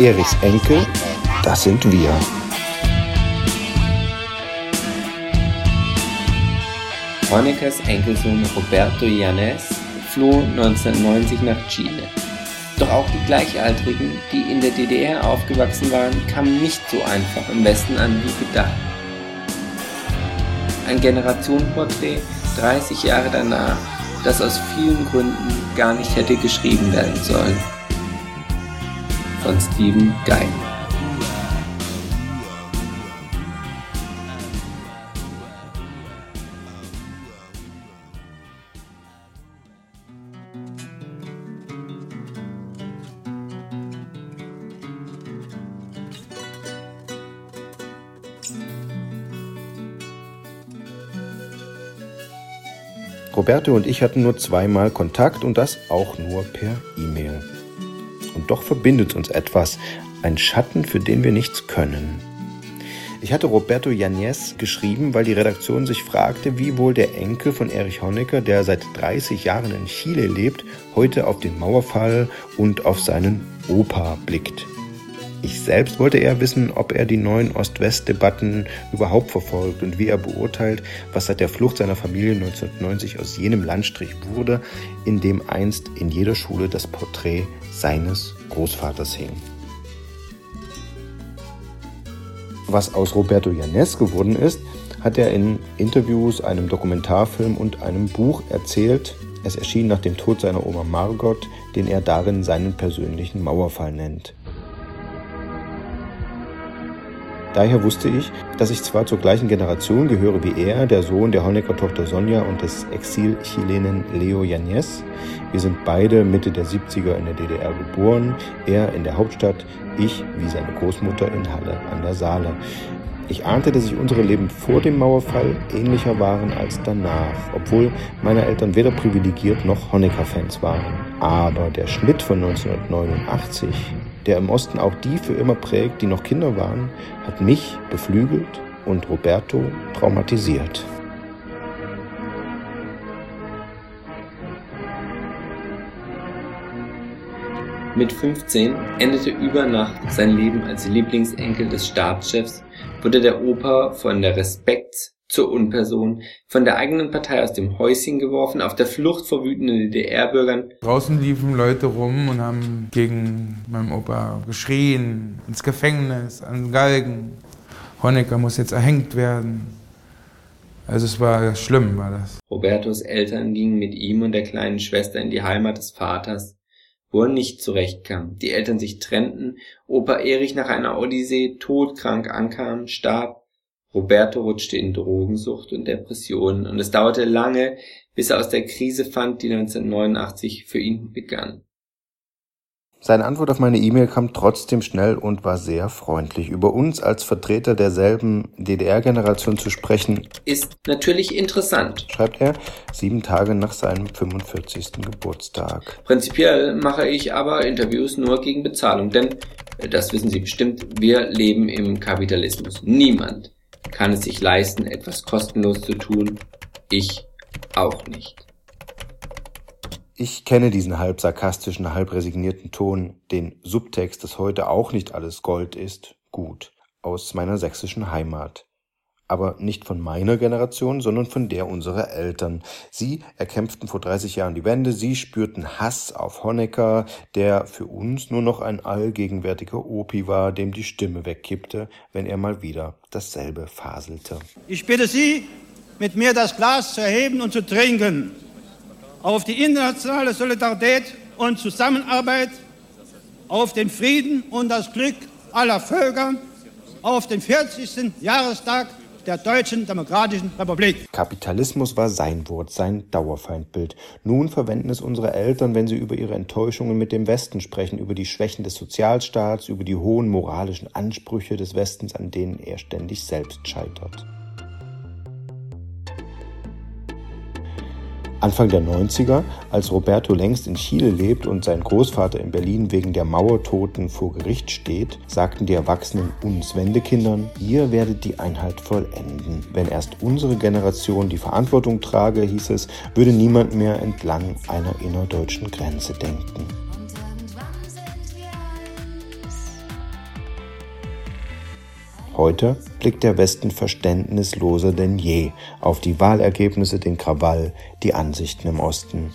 Speaker 4: Erichs Enkel, das sind wir.
Speaker 2: Honeckers Enkelsohn Roberto Yanes floh 1990 nach Chile. Doch auch die Gleichaltrigen, die in der DDR aufgewachsen waren, kamen nicht so einfach im Westen an wie gedacht. Ein Generationenporträt 30 Jahre danach, das aus vielen Gründen gar nicht hätte geschrieben werden sollen von Stephen Gein.
Speaker 4: Roberto und ich hatten nur zweimal Kontakt und das auch nur per E-Mail doch verbindet uns etwas, ein Schatten, für den wir nichts können. Ich hatte Roberto Yanez geschrieben, weil die Redaktion sich fragte, wie wohl der Enkel von Erich Honecker, der seit 30 Jahren in Chile lebt, heute auf den Mauerfall und auf seinen Opa blickt. Ich selbst wollte eher wissen, ob er die neuen Ost-West-Debatten überhaupt verfolgt und wie er beurteilt, was seit der Flucht seiner Familie 1990 aus jenem Landstrich wurde, in dem einst in jeder Schule das Porträt seines Großvaters hing. Was aus Roberto Janes geworden ist, hat er in Interviews, einem Dokumentarfilm und einem Buch erzählt. Es erschien nach dem Tod seiner Oma Margot, den er darin seinen persönlichen Mauerfall nennt. Daher wusste ich, dass ich zwar zur gleichen Generation gehöre wie er, der Sohn der Honecker-Tochter Sonja und des Exil-Chilenen Leo Yanez. Wir sind beide Mitte der 70er in der DDR geboren, er in der Hauptstadt, ich wie seine Großmutter in Halle an der Saale. Ich ahnte, dass sich unsere Leben vor dem Mauerfall ähnlicher waren als danach, obwohl meine Eltern weder privilegiert noch Honecker-Fans waren. Aber der Schnitt von 1989 der im Osten auch die für immer prägt, die noch Kinder waren, hat mich beflügelt und Roberto traumatisiert.
Speaker 2: Mit 15 endete über Nacht sein Leben als Lieblingsenkel des Staatschefs, wurde der Opa von der Respekt zur Unperson, von der eigenen Partei aus dem Häuschen geworfen, auf der Flucht vor wütenden DDR-Bürgern.
Speaker 14: Draußen liefen Leute rum und haben gegen meinen Opa geschrien, ins Gefängnis, an Galgen. Honecker muss jetzt erhängt werden. Also es war schlimm, war das.
Speaker 2: Robertos Eltern gingen mit ihm und der kleinen Schwester in die Heimat des Vaters, wo er nicht zurechtkam. Die Eltern sich trennten, Opa Erich nach einer Odyssee todkrank ankam, starb. Roberto rutschte in Drogensucht und Depressionen und es dauerte lange, bis er aus der Krise fand, die 1989 für ihn begann.
Speaker 4: Seine Antwort auf meine E-Mail kam trotzdem schnell und war sehr freundlich. Über uns als Vertreter derselben DDR-Generation zu sprechen,
Speaker 2: ist natürlich interessant,
Speaker 4: schreibt er, sieben Tage nach seinem 45. Geburtstag.
Speaker 2: Prinzipiell mache ich aber Interviews nur gegen Bezahlung, denn, das wissen Sie bestimmt, wir leben im Kapitalismus. Niemand kann es sich leisten, etwas kostenlos zu tun. Ich auch nicht.
Speaker 4: Ich kenne diesen halb sarkastischen, halb resignierten Ton, den Subtext, dass heute auch nicht alles Gold ist, gut, aus meiner sächsischen Heimat. Aber nicht von meiner Generation, sondern von der unserer Eltern. Sie erkämpften vor 30 Jahren die Wende, sie spürten Hass auf Honecker, der für uns nur noch ein allgegenwärtiger Opi war, dem die Stimme wegkippte, wenn er mal wieder dasselbe faselte.
Speaker 15: Ich bitte Sie, mit mir das Glas zu erheben und zu trinken auf die internationale Solidarität und Zusammenarbeit, auf den Frieden und das Glück aller Völker, auf den 40. Jahrestag der Deutschen Demokratischen Republik.
Speaker 4: Kapitalismus war sein Wort, sein Dauerfeindbild. Nun verwenden es unsere Eltern, wenn sie über ihre Enttäuschungen mit dem Westen sprechen, über die Schwächen des Sozialstaats, über die hohen moralischen Ansprüche des Westens, an denen er ständig selbst scheitert. Anfang der 90er, als Roberto längst in Chile lebt und sein Großvater in Berlin wegen der Mauertoten vor Gericht steht, sagten die Erwachsenen uns Wendekindern, ihr werdet die Einheit vollenden. Wenn erst unsere Generation die Verantwortung trage, hieß es, würde niemand mehr entlang einer innerdeutschen Grenze denken. Heute blickt der Westen verständnisloser denn je auf die Wahlergebnisse, den Krawall, die Ansichten im Osten.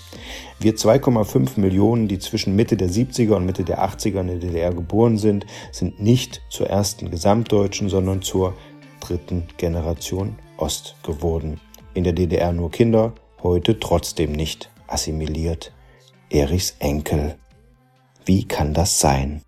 Speaker 4: Wir 2,5 Millionen, die zwischen Mitte der 70er und Mitte der 80er in der DDR geboren sind, sind nicht zur ersten Gesamtdeutschen, sondern zur dritten Generation Ost geworden. In der DDR nur Kinder, heute trotzdem nicht assimiliert. Erichs Enkel. Wie kann das sein?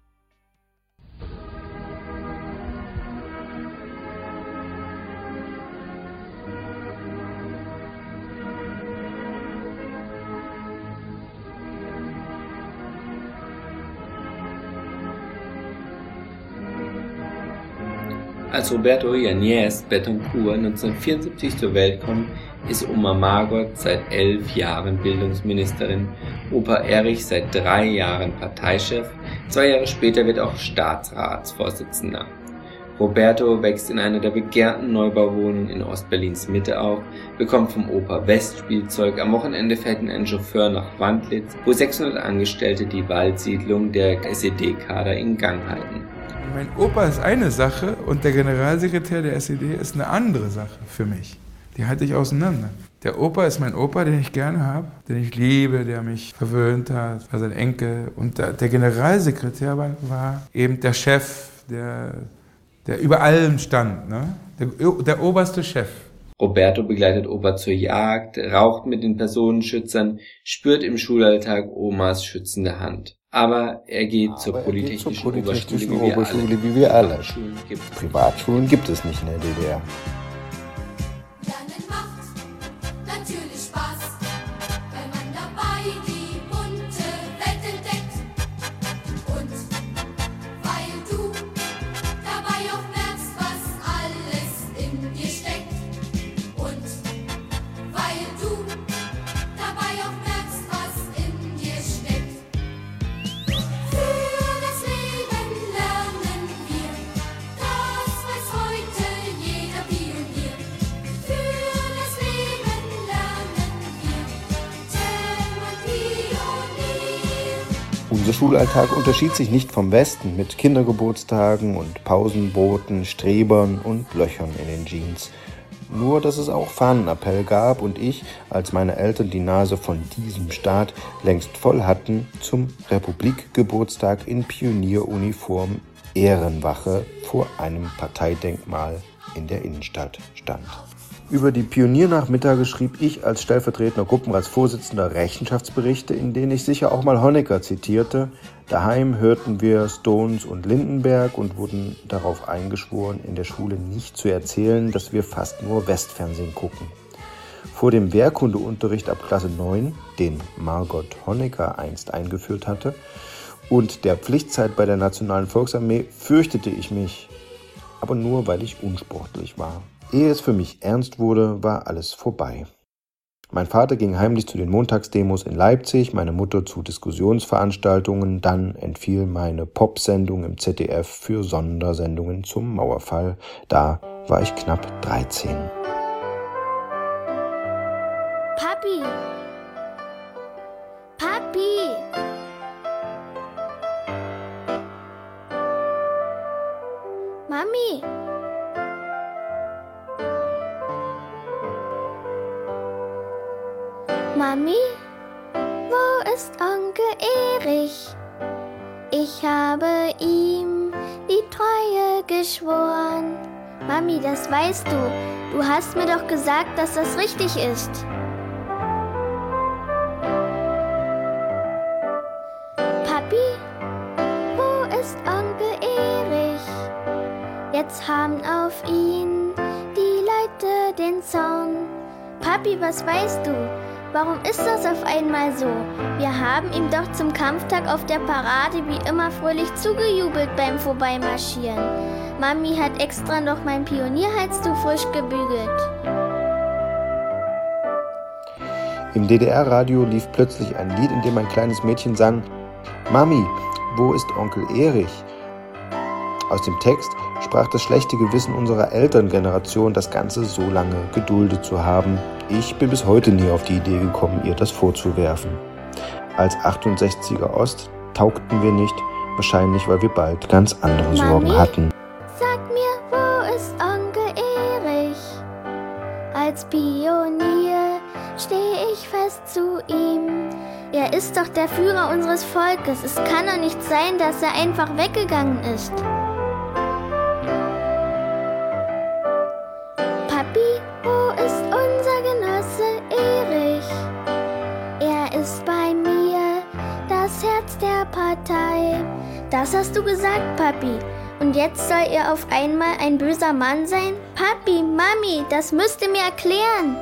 Speaker 2: Als Roberto Yañez Betancourt 1974 zur Welt kommt, ist Oma Margot seit elf Jahren Bildungsministerin, Opa Erich seit drei Jahren Parteichef, zwei Jahre später wird auch Staatsratsvorsitzender. Roberto wächst in einer der begehrten Neubauwohnungen in Ostberlins Mitte auf, bekommt vom Opa Westspielzeug, am Wochenende fährt ihn ein Chauffeur nach Wandlitz, wo 600 Angestellte die Waldsiedlung der SED-Kader in Gang halten.
Speaker 14: Mein Opa ist eine Sache und der Generalsekretär der SED ist eine andere Sache für mich. Die halte ich auseinander. Der Opa ist mein Opa, den ich gerne habe, den ich liebe, der mich verwöhnt hat, war sein Enkel. Und der, Generalsekretär war, eben der Chef, der, der über allem stand, ne? der, der oberste Chef.
Speaker 2: Roberto begleitet Opa zur Jagd, raucht mit den Personenschützern, spürt im Schulalltag Omas schützende Hand. Aber er geht
Speaker 4: Aber
Speaker 2: zur Polytechnischen, Oberschule,
Speaker 4: wie wir alle. Privatschulen gibt es nicht in der DDR. Schulalltag unterschied sich nicht vom Westen mit Kindergeburtstagen und Pausenbroten, Strebern und Löchern in den Jeans. Nur, dass es auch Fahnenappell gab und ich, als meine Eltern die Nase von diesem Staat längst voll hatten, zum Republikgeburtstag in Pionieruniform Ehrenwache vor einem Parteidenkmal in der Innenstadt stand. Über die Pioniernachmittage schrieb ich als stellvertretender Gruppenratsvorsitzender Rechenschaftsberichte, in denen ich sicher auch mal Honecker zitierte. Daheim hörten wir Stones und Lindenberg und wurden darauf eingeschworen, in der Schule nicht zu erzählen, dass wir fast nur Westfernsehen gucken. Vor dem Wehrkundeunterricht ab Klasse 9, den Margot Honecker einst eingeführt hatte, und der Pflichtzeit bei der Nationalen Volksarmee fürchtete ich mich, aber nur weil ich unsportlich war. Ehe es für mich ernst wurde, war alles vorbei. Mein Vater ging heimlich zu den Montagsdemos in Leipzig, meine Mutter zu Diskussionsveranstaltungen, dann entfiel meine Popsendung im ZDF für Sondersendungen zum Mauerfall. Da war ich knapp 13.
Speaker 1: Mami, das weißt du. Du hast mir doch gesagt, dass das richtig ist. Papi, wo ist Onkel Erich? Jetzt haben auf ihn die Leute den Zorn. Papi, was weißt du? Warum ist das auf einmal so? Wir haben ihm doch zum Kampftag auf der Parade wie immer fröhlich zugejubelt beim Vorbeimarschieren. Mami hat extra noch mein Pionierhalstuch frisch gebügelt.
Speaker 4: Im DDR-Radio lief plötzlich ein Lied, in dem ein kleines Mädchen sang: Mami, wo ist Onkel Erich? Aus dem Text sprach das schlechte Gewissen unserer Elterngeneration, das Ganze so lange geduldet zu haben. Ich bin bis heute nie auf die Idee gekommen, ihr das vorzuwerfen. Als 68er Ost taugten wir nicht, wahrscheinlich weil wir bald ganz andere Sorgen
Speaker 1: Mami?
Speaker 4: hatten.
Speaker 1: Ist doch der Führer unseres Volkes. Es kann doch nicht sein, dass er einfach weggegangen ist. Papi, wo ist unser Genosse Erich? Er ist bei mir, das Herz der Partei. Das hast du gesagt, Papi. Und jetzt soll er auf einmal ein böser Mann sein? Papi, Mami, das müsst ihr mir erklären.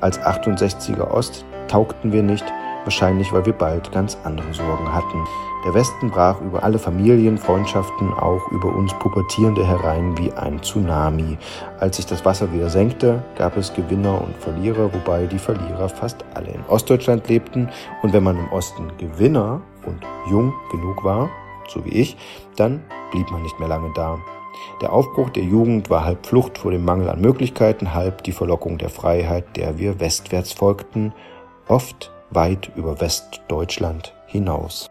Speaker 4: Als 68er Ost taugten wir nicht, wahrscheinlich weil wir bald ganz andere Sorgen hatten. Der Westen brach über alle Familienfreundschaften, auch über uns Pubertierende herein wie ein Tsunami. Als sich das Wasser wieder senkte, gab es Gewinner und Verlierer, wobei die Verlierer fast alle in Ostdeutschland lebten. Und wenn man im Osten Gewinner und jung genug war, so wie ich, dann blieb man nicht mehr lange da. Der Aufbruch der Jugend war halb Flucht vor dem Mangel an Möglichkeiten, halb die Verlockung der Freiheit, der wir westwärts folgten, oft weit über Westdeutschland hinaus.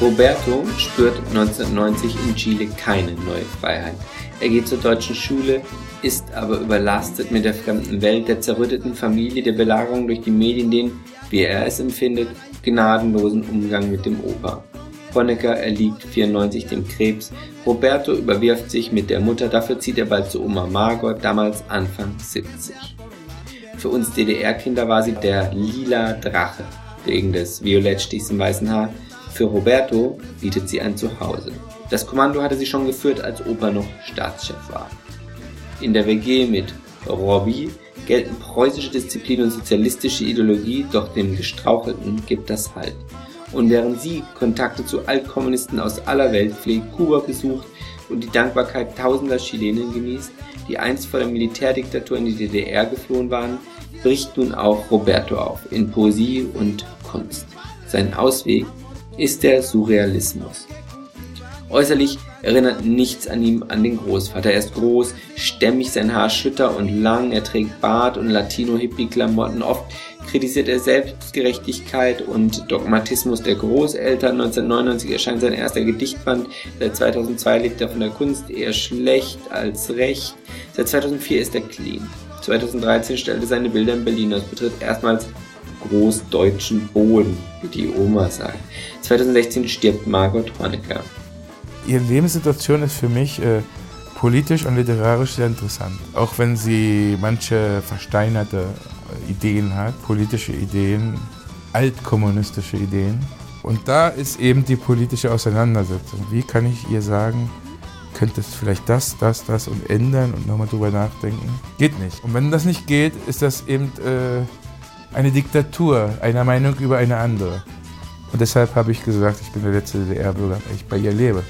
Speaker 2: Roberto spürt 1990 in Chile keine neue Freiheit. Er geht zur deutschen Schule, ist aber überlastet mit der fremden Welt, der zerrütteten Familie, der Belagerung durch die Medien, den, wie er es empfindet, gnadenlosen Umgang mit dem Opa. Honecker erliegt 94 dem Krebs, Roberto überwirft sich mit der Mutter, dafür zieht er bald zu Oma Margot, damals Anfang 70. Für uns DDR-Kinder war sie der lila Drache, wegen des Violettstichs im weißen Haar. Für Roberto bietet sie ein Zuhause. Das Kommando hatte sie schon geführt, als Opa noch Staatschef war. In der WG mit Robby gelten preußische Disziplin und sozialistische Ideologie, doch den Gestrauchelten gibt das Halt. Und während sie Kontakte zu Altkommunisten aus aller Welt pflegt, Kuba besucht und die Dankbarkeit tausender Chilenen genießt, die einst vor der Militärdiktatur in die DDR geflohen waren, bricht nun auch Roberto auf in Poesie und Kunst. Sein Ausweg ist der Surrealismus. Äußerlich erinnert nichts an ihm an den Großvater. Er ist groß, stämmig, sein Haar schütter und lang, er trägt Bart und Latino-Hippie-Klamotten. Oft kritisiert er Selbstgerechtigkeit und Dogmatismus der Großeltern. 1999 erscheint sein erster Gedichtband. Seit 2002 lebt er von der Kunst eher schlecht als recht. Seit 2004 ist er clean. 2013 stellte er seine Bilder in Berlin aus, betritt erstmals großdeutschen Boden, wie die Oma sagt. 2016 stirbt Margot Honecker.
Speaker 14: Ihre Lebenssituation ist für mich äh, politisch und literarisch sehr interessant. Auch wenn sie manche versteinerte Ideen hat, politische Ideen, altkommunistische Ideen. Und da ist eben die politische Auseinandersetzung. Wie kann ich ihr sagen, könntest vielleicht das, das, das und ändern und nochmal drüber nachdenken? Geht nicht. Und wenn das nicht geht, ist das eben äh, eine Diktatur, einer Meinung über eine andere. Und deshalb habe ich gesagt, ich bin der letzte DDR-Bürger, weil ich bei ihr lebe.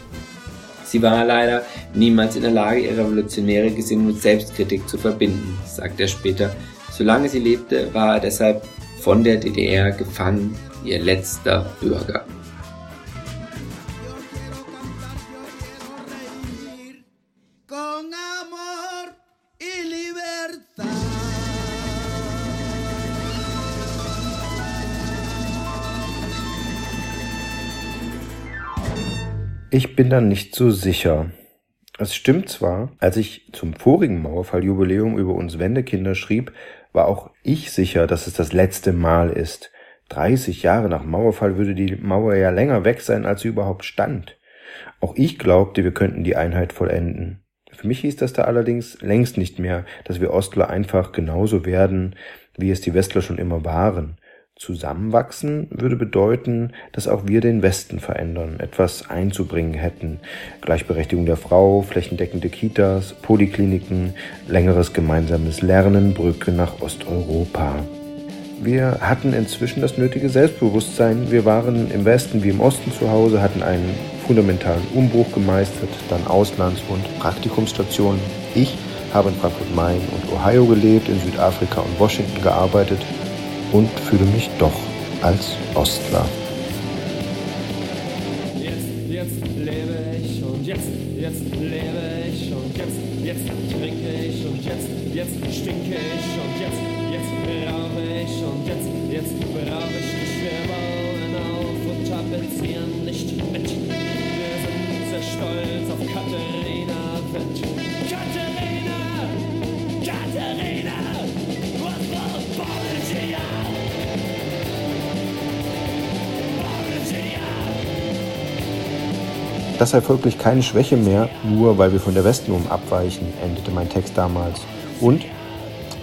Speaker 2: Sie war leider niemals in der Lage, ihre revolutionäre Gesinnung mit Selbstkritik zu verbinden, sagt er später. Solange sie lebte, war er deshalb von der DDR gefangen, ihr letzter Bürger.
Speaker 4: Ich bin da nicht so sicher. Es stimmt zwar, als ich zum vorigen Mauerfalljubiläum über uns Wendekinder schrieb, war auch ich sicher, dass es das letzte Mal ist. 30 Jahre nach Mauerfall würde die Mauer ja länger weg sein, als sie überhaupt stand. Auch ich glaubte, wir könnten die Einheit vollenden. Für mich hieß das da allerdings längst nicht mehr, dass wir Ostler einfach genauso werden, wie es die Westler schon immer waren. Zusammenwachsen würde bedeuten, dass auch wir den Westen verändern, etwas einzubringen hätten. Gleichberechtigung der Frau, flächendeckende Kitas, Polikliniken, längeres gemeinsames Lernen, Brücke nach Osteuropa. Wir hatten inzwischen das nötige Selbstbewusstsein. Wir waren im Westen wie im Osten zu Hause, hatten einen fundamentalen Umbruch gemeistert, dann Auslands- und Praktikumsstationen. Ich habe in Frankfurt-Main und Ohio gelebt, in Südafrika und Washington gearbeitet und fühle mich doch als Ostler. Das sei folglich keine Schwäche mehr, nur weil wir von der Westenum abweichen, endete mein Text damals. Und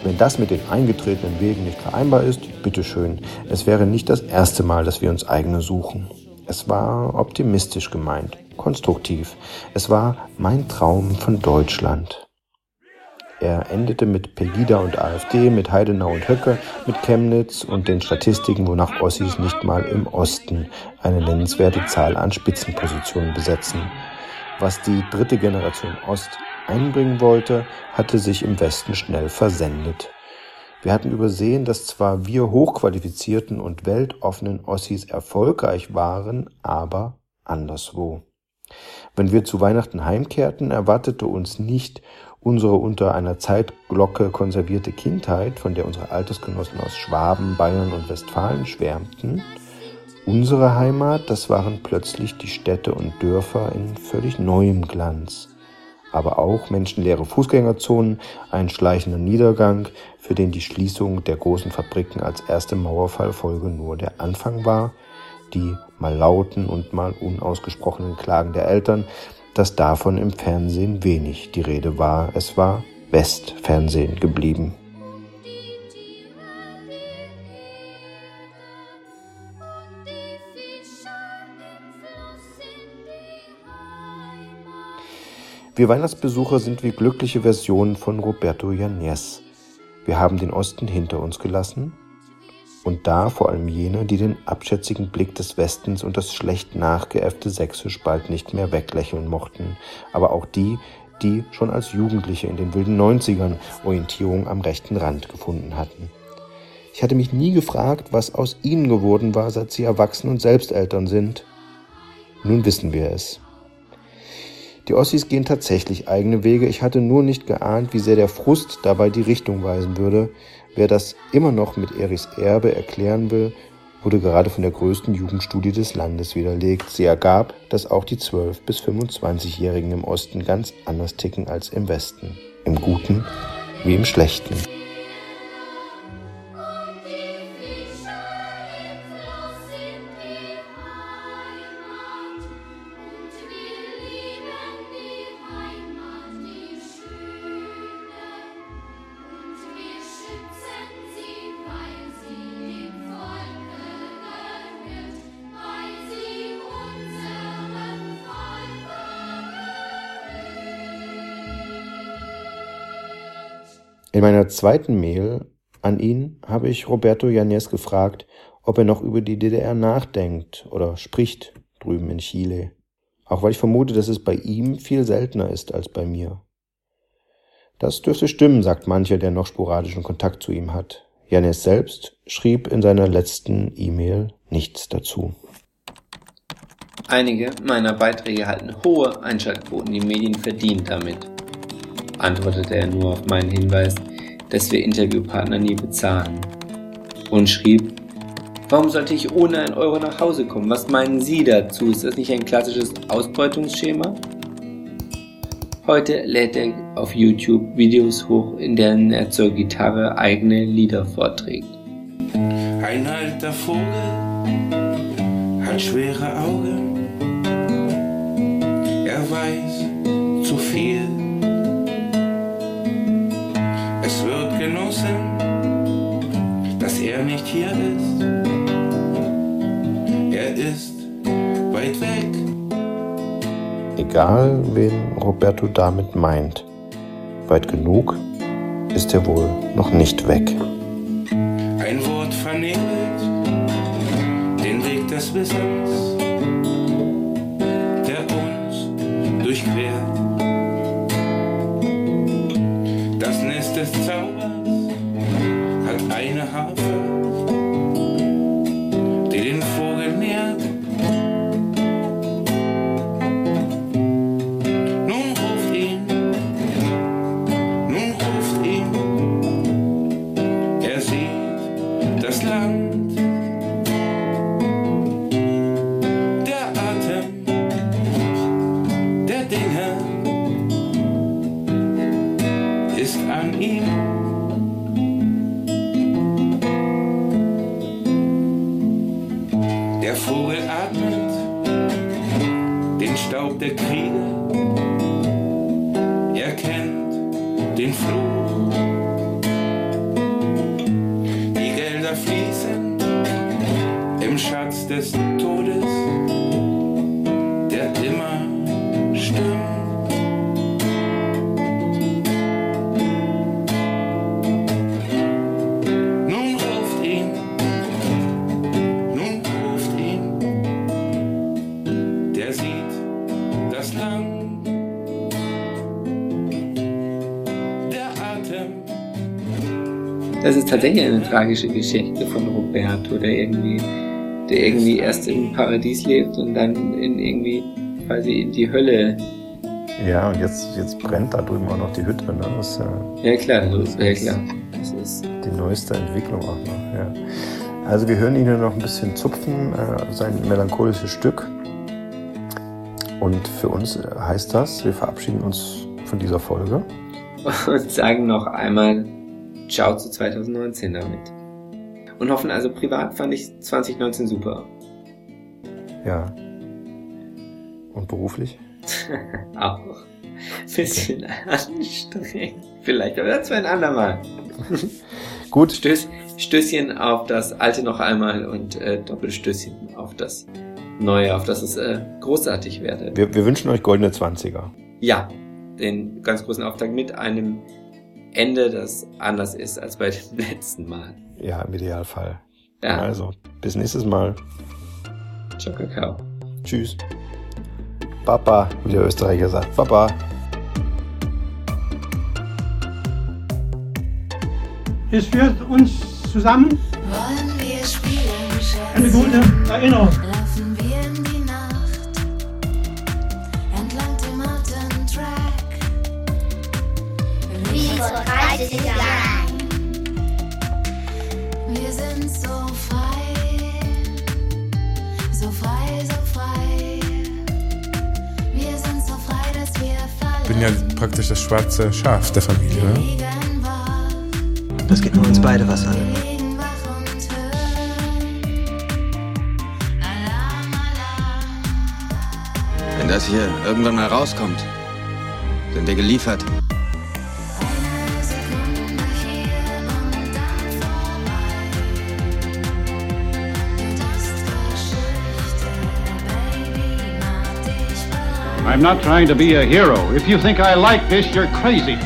Speaker 4: wenn das mit den eingetretenen Wegen nicht vereinbar ist, bitteschön, es wäre nicht das erste Mal, dass wir uns eigene suchen. Es war optimistisch gemeint, konstruktiv. Es war mein Traum von Deutschland. Er endete mit Pegida und AfD, mit Heidenau und Höcke, mit Chemnitz und den Statistiken, wonach Ossis nicht mal im Osten eine nennenswerte Zahl an Spitzenpositionen besetzen. Was die dritte Generation Ost einbringen wollte, hatte sich im Westen schnell versendet. Wir hatten übersehen, dass zwar wir hochqualifizierten und weltoffenen Ossis erfolgreich waren, aber anderswo. Wenn wir zu Weihnachten heimkehrten, erwartete uns nicht unsere unter einer Zeitglocke konservierte Kindheit, von der unsere Altersgenossen aus Schwaben, Bayern und Westfalen schwärmten. Unsere Heimat, das waren plötzlich die Städte und Dörfer in völlig neuem Glanz. Aber auch menschenleere Fußgängerzonen, ein schleichender Niedergang, für den die Schließung der großen Fabriken als erste Mauerfallfolge nur der Anfang war, die mal lauten und mal unausgesprochenen Klagen der Eltern, dass davon im Fernsehen wenig die Rede war. Es war Westfernsehen geblieben. Wir Weihnachtsbesucher sind wie glückliche Versionen von Roberto Yanez. Wir haben den Osten hinter uns gelassen und da vor allem jene, die den abschätzigen Blick des Westens und das schlecht nachgeäffte Sächsisch bald nicht mehr weglächeln mochten, aber auch die, die schon als Jugendliche in den wilden Neunzigern Orientierung am rechten Rand gefunden hatten. Ich hatte mich nie gefragt, was aus ihnen geworden war, seit sie erwachsen und selbst Eltern sind. Nun wissen wir es. Die Ossis gehen tatsächlich eigene Wege. Ich hatte nur nicht geahnt, wie sehr der Frust dabei die Richtung weisen würde. Wer das immer noch mit Erichs Erbe erklären will, wurde gerade von der größten Jugendstudie des Landes widerlegt. Sie ergab, dass auch die 12- bis 25-Jährigen im Osten ganz anders ticken als im Westen. Im Guten wie im Schlechten. Meiner zweiten Mail an ihn habe ich Roberto Yanez gefragt, ob er noch über die DDR nachdenkt oder spricht drüben in Chile. Auch weil ich vermute, dass es bei ihm viel seltener ist als bei mir. Das dürfte stimmen, sagt mancher, der noch sporadischen Kontakt zu ihm hat. Yanez selbst schrieb in seiner letzten E-Mail nichts dazu.
Speaker 2: Einige meiner Beiträge halten hohe Einschaltquoten, die Medien verdienen damit, antwortete er nur auf meinen Hinweis, dass wir Interviewpartner nie bezahlen. Und schrieb, warum sollte ich ohne einen Euro nach Hause kommen? Was meinen Sie dazu? Ist das nicht ein klassisches Ausbeutungsschema? Heute lädt er auf YouTube Videos hoch, in denen er zur Gitarre eigene Lieder vorträgt.
Speaker 16: Ein alter Vogel hat schwere Augen. Er weiß zu viel. Genossen, dass er nicht hier ist. Er ist weit weg.
Speaker 4: Egal, wen Roberto damit meint. Weit genug ist er wohl noch nicht weg.
Speaker 16: Ein Wort vernebelt den Weg des Wissens, der uns durchquert. Hat Das ist
Speaker 2: tatsächlich eine tragische Geschichte von Roberto, der irgendwie, der irgendwie erst im Paradies lebt und dann in irgendwie quasi in die Hölle.
Speaker 4: Ja, und jetzt, jetzt brennt da drüben auch noch die Hütte. Ne? Das ist ja,
Speaker 2: Ja klar, das ist, ja klar. Das ist
Speaker 4: die neueste Entwicklung auch noch. Ja. Also wir hören ihn hier noch ein bisschen zupfen, äh, sein melancholisches Stück. Und für uns heißt das, wir verabschieden uns von dieser Folge.
Speaker 2: und sagen noch einmal Ciao zu 2019 damit. Und hoffen also privat fand ich 2019 super.
Speaker 4: Ja. Und beruflich?
Speaker 2: Auch. Bisschen anstrengend. Vielleicht, aber das war ein andermal.
Speaker 4: Gut.
Speaker 2: Stöß, Stößchen auf das alte noch einmal und äh, Doppelstößchen auf das neue, auf das es äh, großartig werde.
Speaker 4: Wir, wir wünschen euch goldene 20er.
Speaker 2: Ja, den ganz großen Auftakt mit einem Ende, das anders ist als bei dem letzten Mal.
Speaker 4: Ja, im Idealfall.
Speaker 2: Ja.
Speaker 4: Also, bis nächstes Mal.
Speaker 2: Ciao, Kakao.
Speaker 4: Tschüss. Papa, wie der Österreicher sagt. Papa.
Speaker 15: Es führt uns zusammen
Speaker 17: Wollen wir spielen,
Speaker 15: eine gute Erinnerung.
Speaker 18: Ist egal. Wir sind so frei, so frei, so frei. Wir sind so frei, dass wir
Speaker 14: Ich bin ja praktisch das schwarze Schaf der Familie. Oder?
Speaker 7: Das geht nur uns beide was an.
Speaker 19: Wenn das hier irgendwann mal rauskommt, sind wir geliefert.
Speaker 11: I'm not trying to be a hero. If you think I like this, you're crazy.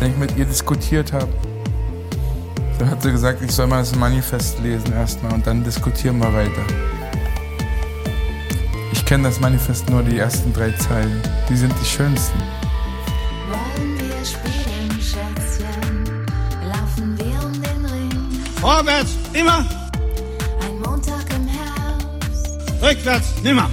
Speaker 14: Wenn ich mit ihr diskutiert habe, dann hat sie gesagt, ich soll mal das Manifest lesen erstmal und dann diskutieren wir weiter. Ich kenne das Manifest nur die ersten drei Zeilen. Die sind die schönsten.
Speaker 18: Wollen wir spielen, Schätzchen? Laufen wir um den Ring?
Speaker 17: Vorwärts, immer.
Speaker 18: Ein Montag im Herbst.
Speaker 17: Rückwärts, nimmer.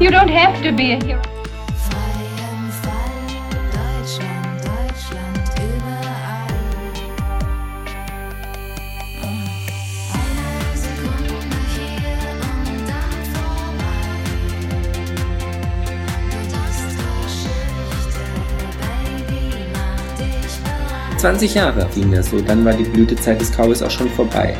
Speaker 5: You don't have to be a hero.
Speaker 2: 20 Jahre ging das so, dann war die Blütezeit des Cowboys auch schon vorbei.